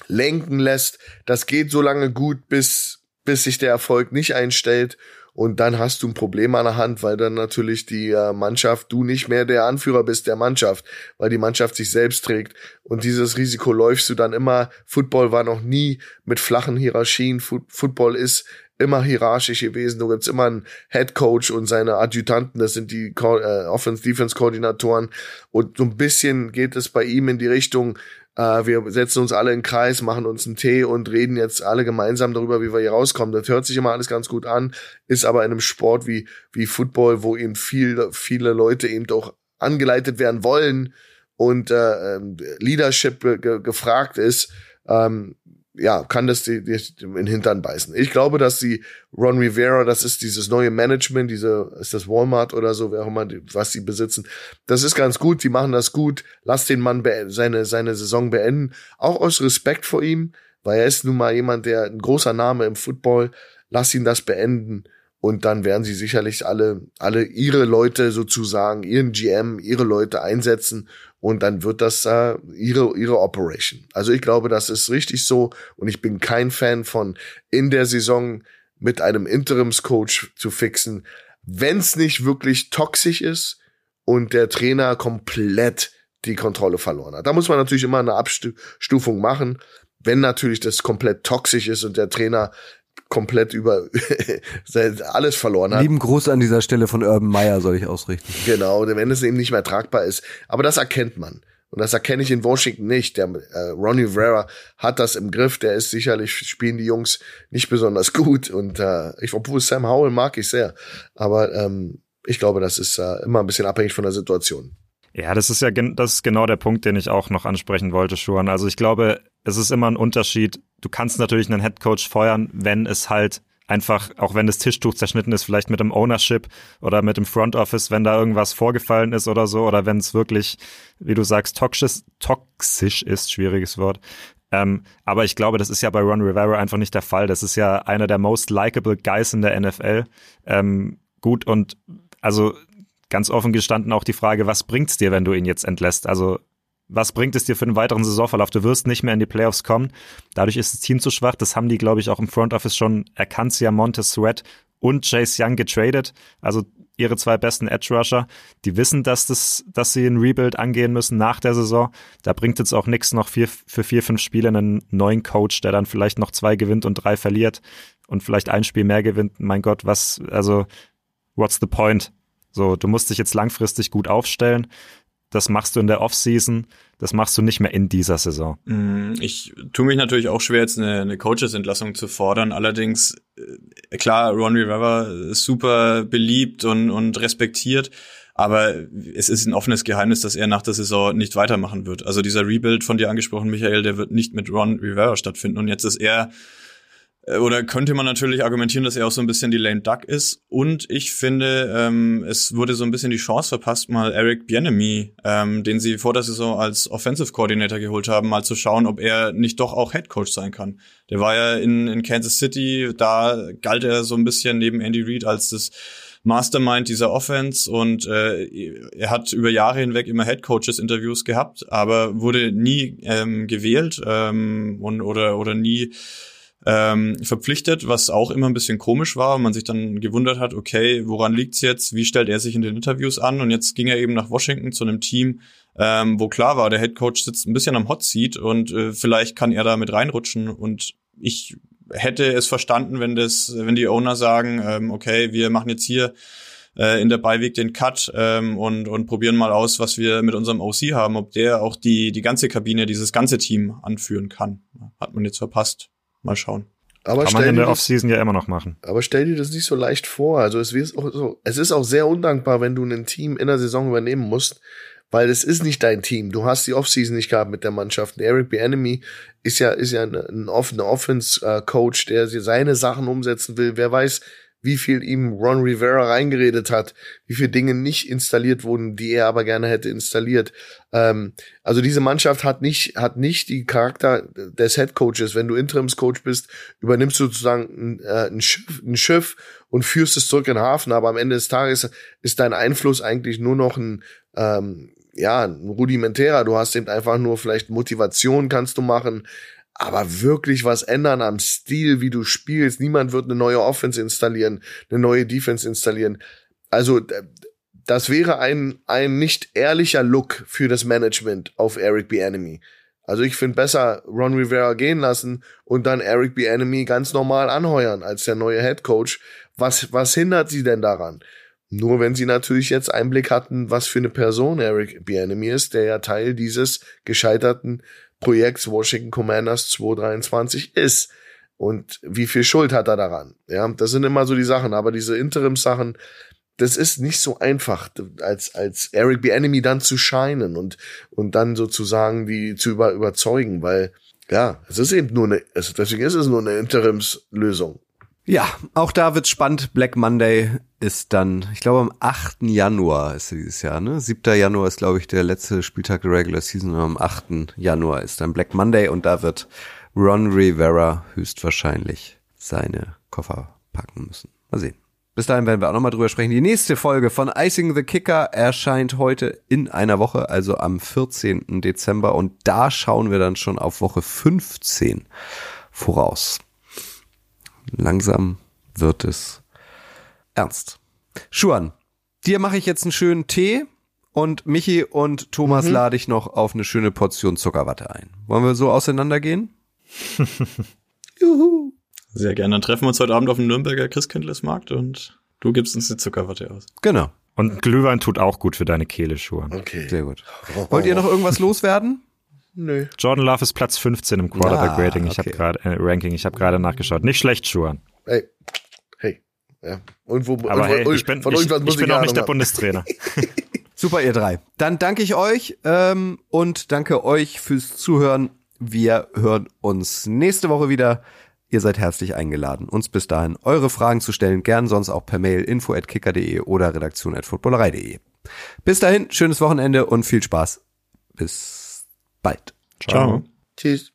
lenken lässt. Das geht so lange gut, bis, bis sich der Erfolg nicht einstellt. Und dann hast du ein Problem an der Hand, weil dann natürlich die äh, Mannschaft, du nicht mehr der Anführer bist der Mannschaft, weil die Mannschaft sich selbst trägt. Und dieses Risiko läufst du dann immer. Football war noch nie mit flachen Hierarchien. Football ist immer hierarchisch gewesen. Du gibt's immer einen Head Coach und seine Adjutanten, das sind die äh, Offense-Defense-Koordinatoren. Und so ein bisschen geht es bei ihm in die Richtung, äh, wir setzen uns alle in den Kreis, machen uns einen Tee und reden jetzt alle gemeinsam darüber, wie wir hier rauskommen. Das hört sich immer alles ganz gut an, ist aber in einem Sport wie, wie Football, wo eben viel, viele Leute eben auch angeleitet werden wollen und äh, ähm, Leadership ge gefragt ist, ähm, ja, kann das die, die in den Hintern beißen. Ich glaube, dass sie Ron Rivera, das ist dieses neue Management, diese, ist das Walmart oder so, wer auch immer, was sie besitzen. Das ist ganz gut, die machen das gut. Lass den Mann seine, seine Saison beenden. Auch aus Respekt vor ihm, weil er ist nun mal jemand, der ein großer Name im Football. Lass ihn das beenden und dann werden sie sicherlich alle, alle ihre Leute sozusagen, ihren GM, ihre Leute einsetzen und dann wird das äh, ihre, ihre Operation. Also ich glaube, das ist richtig so und ich bin kein Fan von in der Saison mit einem Interimscoach zu fixen, wenn es nicht wirklich toxisch ist und der Trainer komplett die Kontrolle verloren hat. Da muss man natürlich immer eine Abstufung machen. Wenn natürlich das komplett toxisch ist und der Trainer komplett über <laughs> alles verloren hat. Lieben Gruß an dieser Stelle von Urban Meyer soll ich ausrichten. Genau, wenn es eben nicht mehr tragbar ist. Aber das erkennt man. Und das erkenne ich in Washington nicht. Der äh, Ronnie Rivera hat das im Griff. Der ist sicherlich, spielen die Jungs nicht besonders <laughs> gut. Und äh, ich, obwohl Sam Howell mag ich sehr. Aber ähm, ich glaube, das ist äh, immer ein bisschen abhängig von der Situation. Ja, das ist ja das ist genau der Punkt, den ich auch noch ansprechen wollte, Schuan. Also ich glaube, es ist immer ein Unterschied. Du kannst natürlich einen Headcoach feuern, wenn es halt einfach, auch wenn das Tischtuch zerschnitten ist, vielleicht mit dem Ownership oder mit dem Front Office, wenn da irgendwas vorgefallen ist oder so, oder wenn es wirklich, wie du sagst, toxisch, toxisch ist, schwieriges Wort. Ähm, aber ich glaube, das ist ja bei Ron Rivera einfach nicht der Fall. Das ist ja einer der most likable Guys in der NFL. Ähm, gut und also ganz offen gestanden auch die Frage, was bringt's dir, wenn du ihn jetzt entlässt? Also was bringt es dir für einen weiteren Saisonverlauf? Du wirst nicht mehr in die Playoffs kommen. Dadurch ist das Team zu schwach. Das haben die, glaube ich, auch im Front Office schon erkannt. Sie haben Montez Sweat und Chase Young getradet. Also ihre zwei besten Edge Rusher. Die wissen, dass das, dass sie ein Rebuild angehen müssen nach der Saison. Da bringt jetzt auch nichts noch vier, für vier, fünf Spiele einen neuen Coach, der dann vielleicht noch zwei gewinnt und drei verliert und vielleicht ein Spiel mehr gewinnt. Mein Gott, was, also, what's the point? So, du musst dich jetzt langfristig gut aufstellen. Das machst du in der Offseason. Das machst du nicht mehr in dieser Saison. Mm, ich tue mich natürlich auch schwer, jetzt eine, eine Coaches-Entlassung zu fordern. Allerdings, äh, klar, Ron Rivera ist super beliebt und, und respektiert. Aber es ist ein offenes Geheimnis, dass er nach der Saison nicht weitermachen wird. Also dieser Rebuild von dir angesprochen, Michael, der wird nicht mit Ron Rivera stattfinden. Und jetzt ist er oder könnte man natürlich argumentieren, dass er auch so ein bisschen die Lane Duck ist. Und ich finde, ähm, es wurde so ein bisschen die Chance verpasst, mal Eric Bienemy, ähm, den sie vor der Saison als Offensive Coordinator geholt haben, mal zu schauen, ob er nicht doch auch Head Coach sein kann. Der war ja in, in Kansas City, da galt er so ein bisschen neben Andy Reid als das Mastermind dieser Offense und äh, er hat über Jahre hinweg immer Head Coaches Interviews gehabt, aber wurde nie ähm, gewählt ähm, und oder oder nie ähm, verpflichtet, was auch immer ein bisschen komisch war und man sich dann gewundert hat, okay, woran liegt's jetzt? Wie stellt er sich in den Interviews an? Und jetzt ging er eben nach Washington zu einem Team, ähm, wo klar war, der Head Coach sitzt ein bisschen am Hot Seat und äh, vielleicht kann er da mit reinrutschen. Und ich hätte es verstanden, wenn das, wenn die Owner sagen, ähm, okay, wir machen jetzt hier äh, in der Beiweg den Cut ähm, und, und probieren mal aus, was wir mit unserem OC haben, ob der auch die, die ganze Kabine, dieses ganze Team anführen kann. Hat man jetzt verpasst. Mal schauen. Aber Kann man stell in dir der das- Offseason ja immer noch machen. Aber stell dir das nicht so leicht vor. Also es wird auch so, es ist auch sehr undankbar, wenn du ein Team in der Saison übernehmen musst, weil es ist nicht dein Team. Du hast die Offseason nicht gehabt mit der Mannschaft. Der Eric Bieniemy ist ja ist ja ein, ein Off- ein Offense-Coach, der seine Sachen umsetzen will. Wer weiß, wie viel ihm Ron Rivera reingeredet hat, wie viele Dinge nicht installiert wurden, die er aber gerne hätte installiert. Ähm, also diese Mannschaft hat nicht, hat nicht die Charakter des Head Coaches. Wenn du Interimscoach bist, übernimmst du sozusagen ein, äh, Schiff, ein Schiff und führst es zurück in den Hafen. Aber am Ende des Tages ist dein Einfluss eigentlich nur noch ein, ähm, ja, ein rudimentärer. Du hast eben einfach nur vielleicht Motivation kannst du machen. Aber wirklich was ändern am Stil, wie du spielst. Niemand wird eine neue Offense installieren, eine neue Defense installieren. Also das wäre ein, ein nicht ehrlicher Look für das Management auf Eric Bieniemy. Also ich finde besser Ron Rivera gehen lassen und dann Eric Bieniemy ganz normal anheuern als der neue Head Coach. Was, was hindert sie denn daran? Nur wenn sie natürlich jetzt Einblick hatten, was für eine Person Eric Bieniemy ist, der ja Teil dieses gescheiterten Projekts Washington Commanders 223 ist. Und wie viel Schuld hat er daran? Ja, das sind immer so die Sachen. Aber diese Interim-Sachen, das ist nicht so einfach, als, als Eric Bieniemy dann zu scheinen und, und dann sozusagen die zu über, überzeugen, weil, ja, es ist eben nur eine, es, deswegen ist es nur eine Interimslösung. Ja, auch da wird's spannend. Black Monday ist dann, ich glaube, am 8. Januar ist dieses Jahr, ne? 7. Januar ist, glaube ich, der letzte Spieltag der Regular Season und am 8. Januar ist dann Black Monday und da wird Ron Rivera höchstwahrscheinlich seine Koffer packen müssen. Mal sehen. Bis dahin werden wir auch nochmal drüber sprechen. Die nächste Folge von Icing the Kicker erscheint heute in einer Woche, also am 14. Dezember. Und da schauen wir dann schon auf Woche 15 voraus. Langsam wird es ernst. Schuan, dir mache ich jetzt einen schönen Tee und Michi und Thomas lade ich noch auf eine schöne Portion Zuckerwatte ein. Wollen wir so auseinandergehen? <laughs> Sehr gerne. Dann treffen wir uns heute Abend auf dem Nürnberger Christkindlesmarkt und du gibst uns die Zuckerwatte aus. Genau. Und Glühwein tut auch gut für deine Kehle, Schuhe. Okay. Sehr gut. Wollt ihr noch irgendwas loswerden? Nö. Jordan Love ist Platz 15 im Quarterback Rating. Ich okay. habe gerade äh, Ranking. Ich habe gerade nachgeschaut. Nicht schlecht, Schuhan. Hey. Hey. Ja. Und wo, Aber und, hey, und, ich bin, von ich, ich bin auch nicht der haben. Bundestrainer. <laughs> Super, ihr drei. Dann danke ich euch ähm, und danke euch fürs Zuhören. Wir hören uns nächste Woche wieder. Ihr seid herzlich eingeladen, uns bis dahin eure Fragen zu stellen. Gern sonst auch per Mail info at kicker.de oder redaktion at footballerei.de. Bis dahin, schönes Wochenende und viel Spaß. Bis bald. Ciao. Tschüss.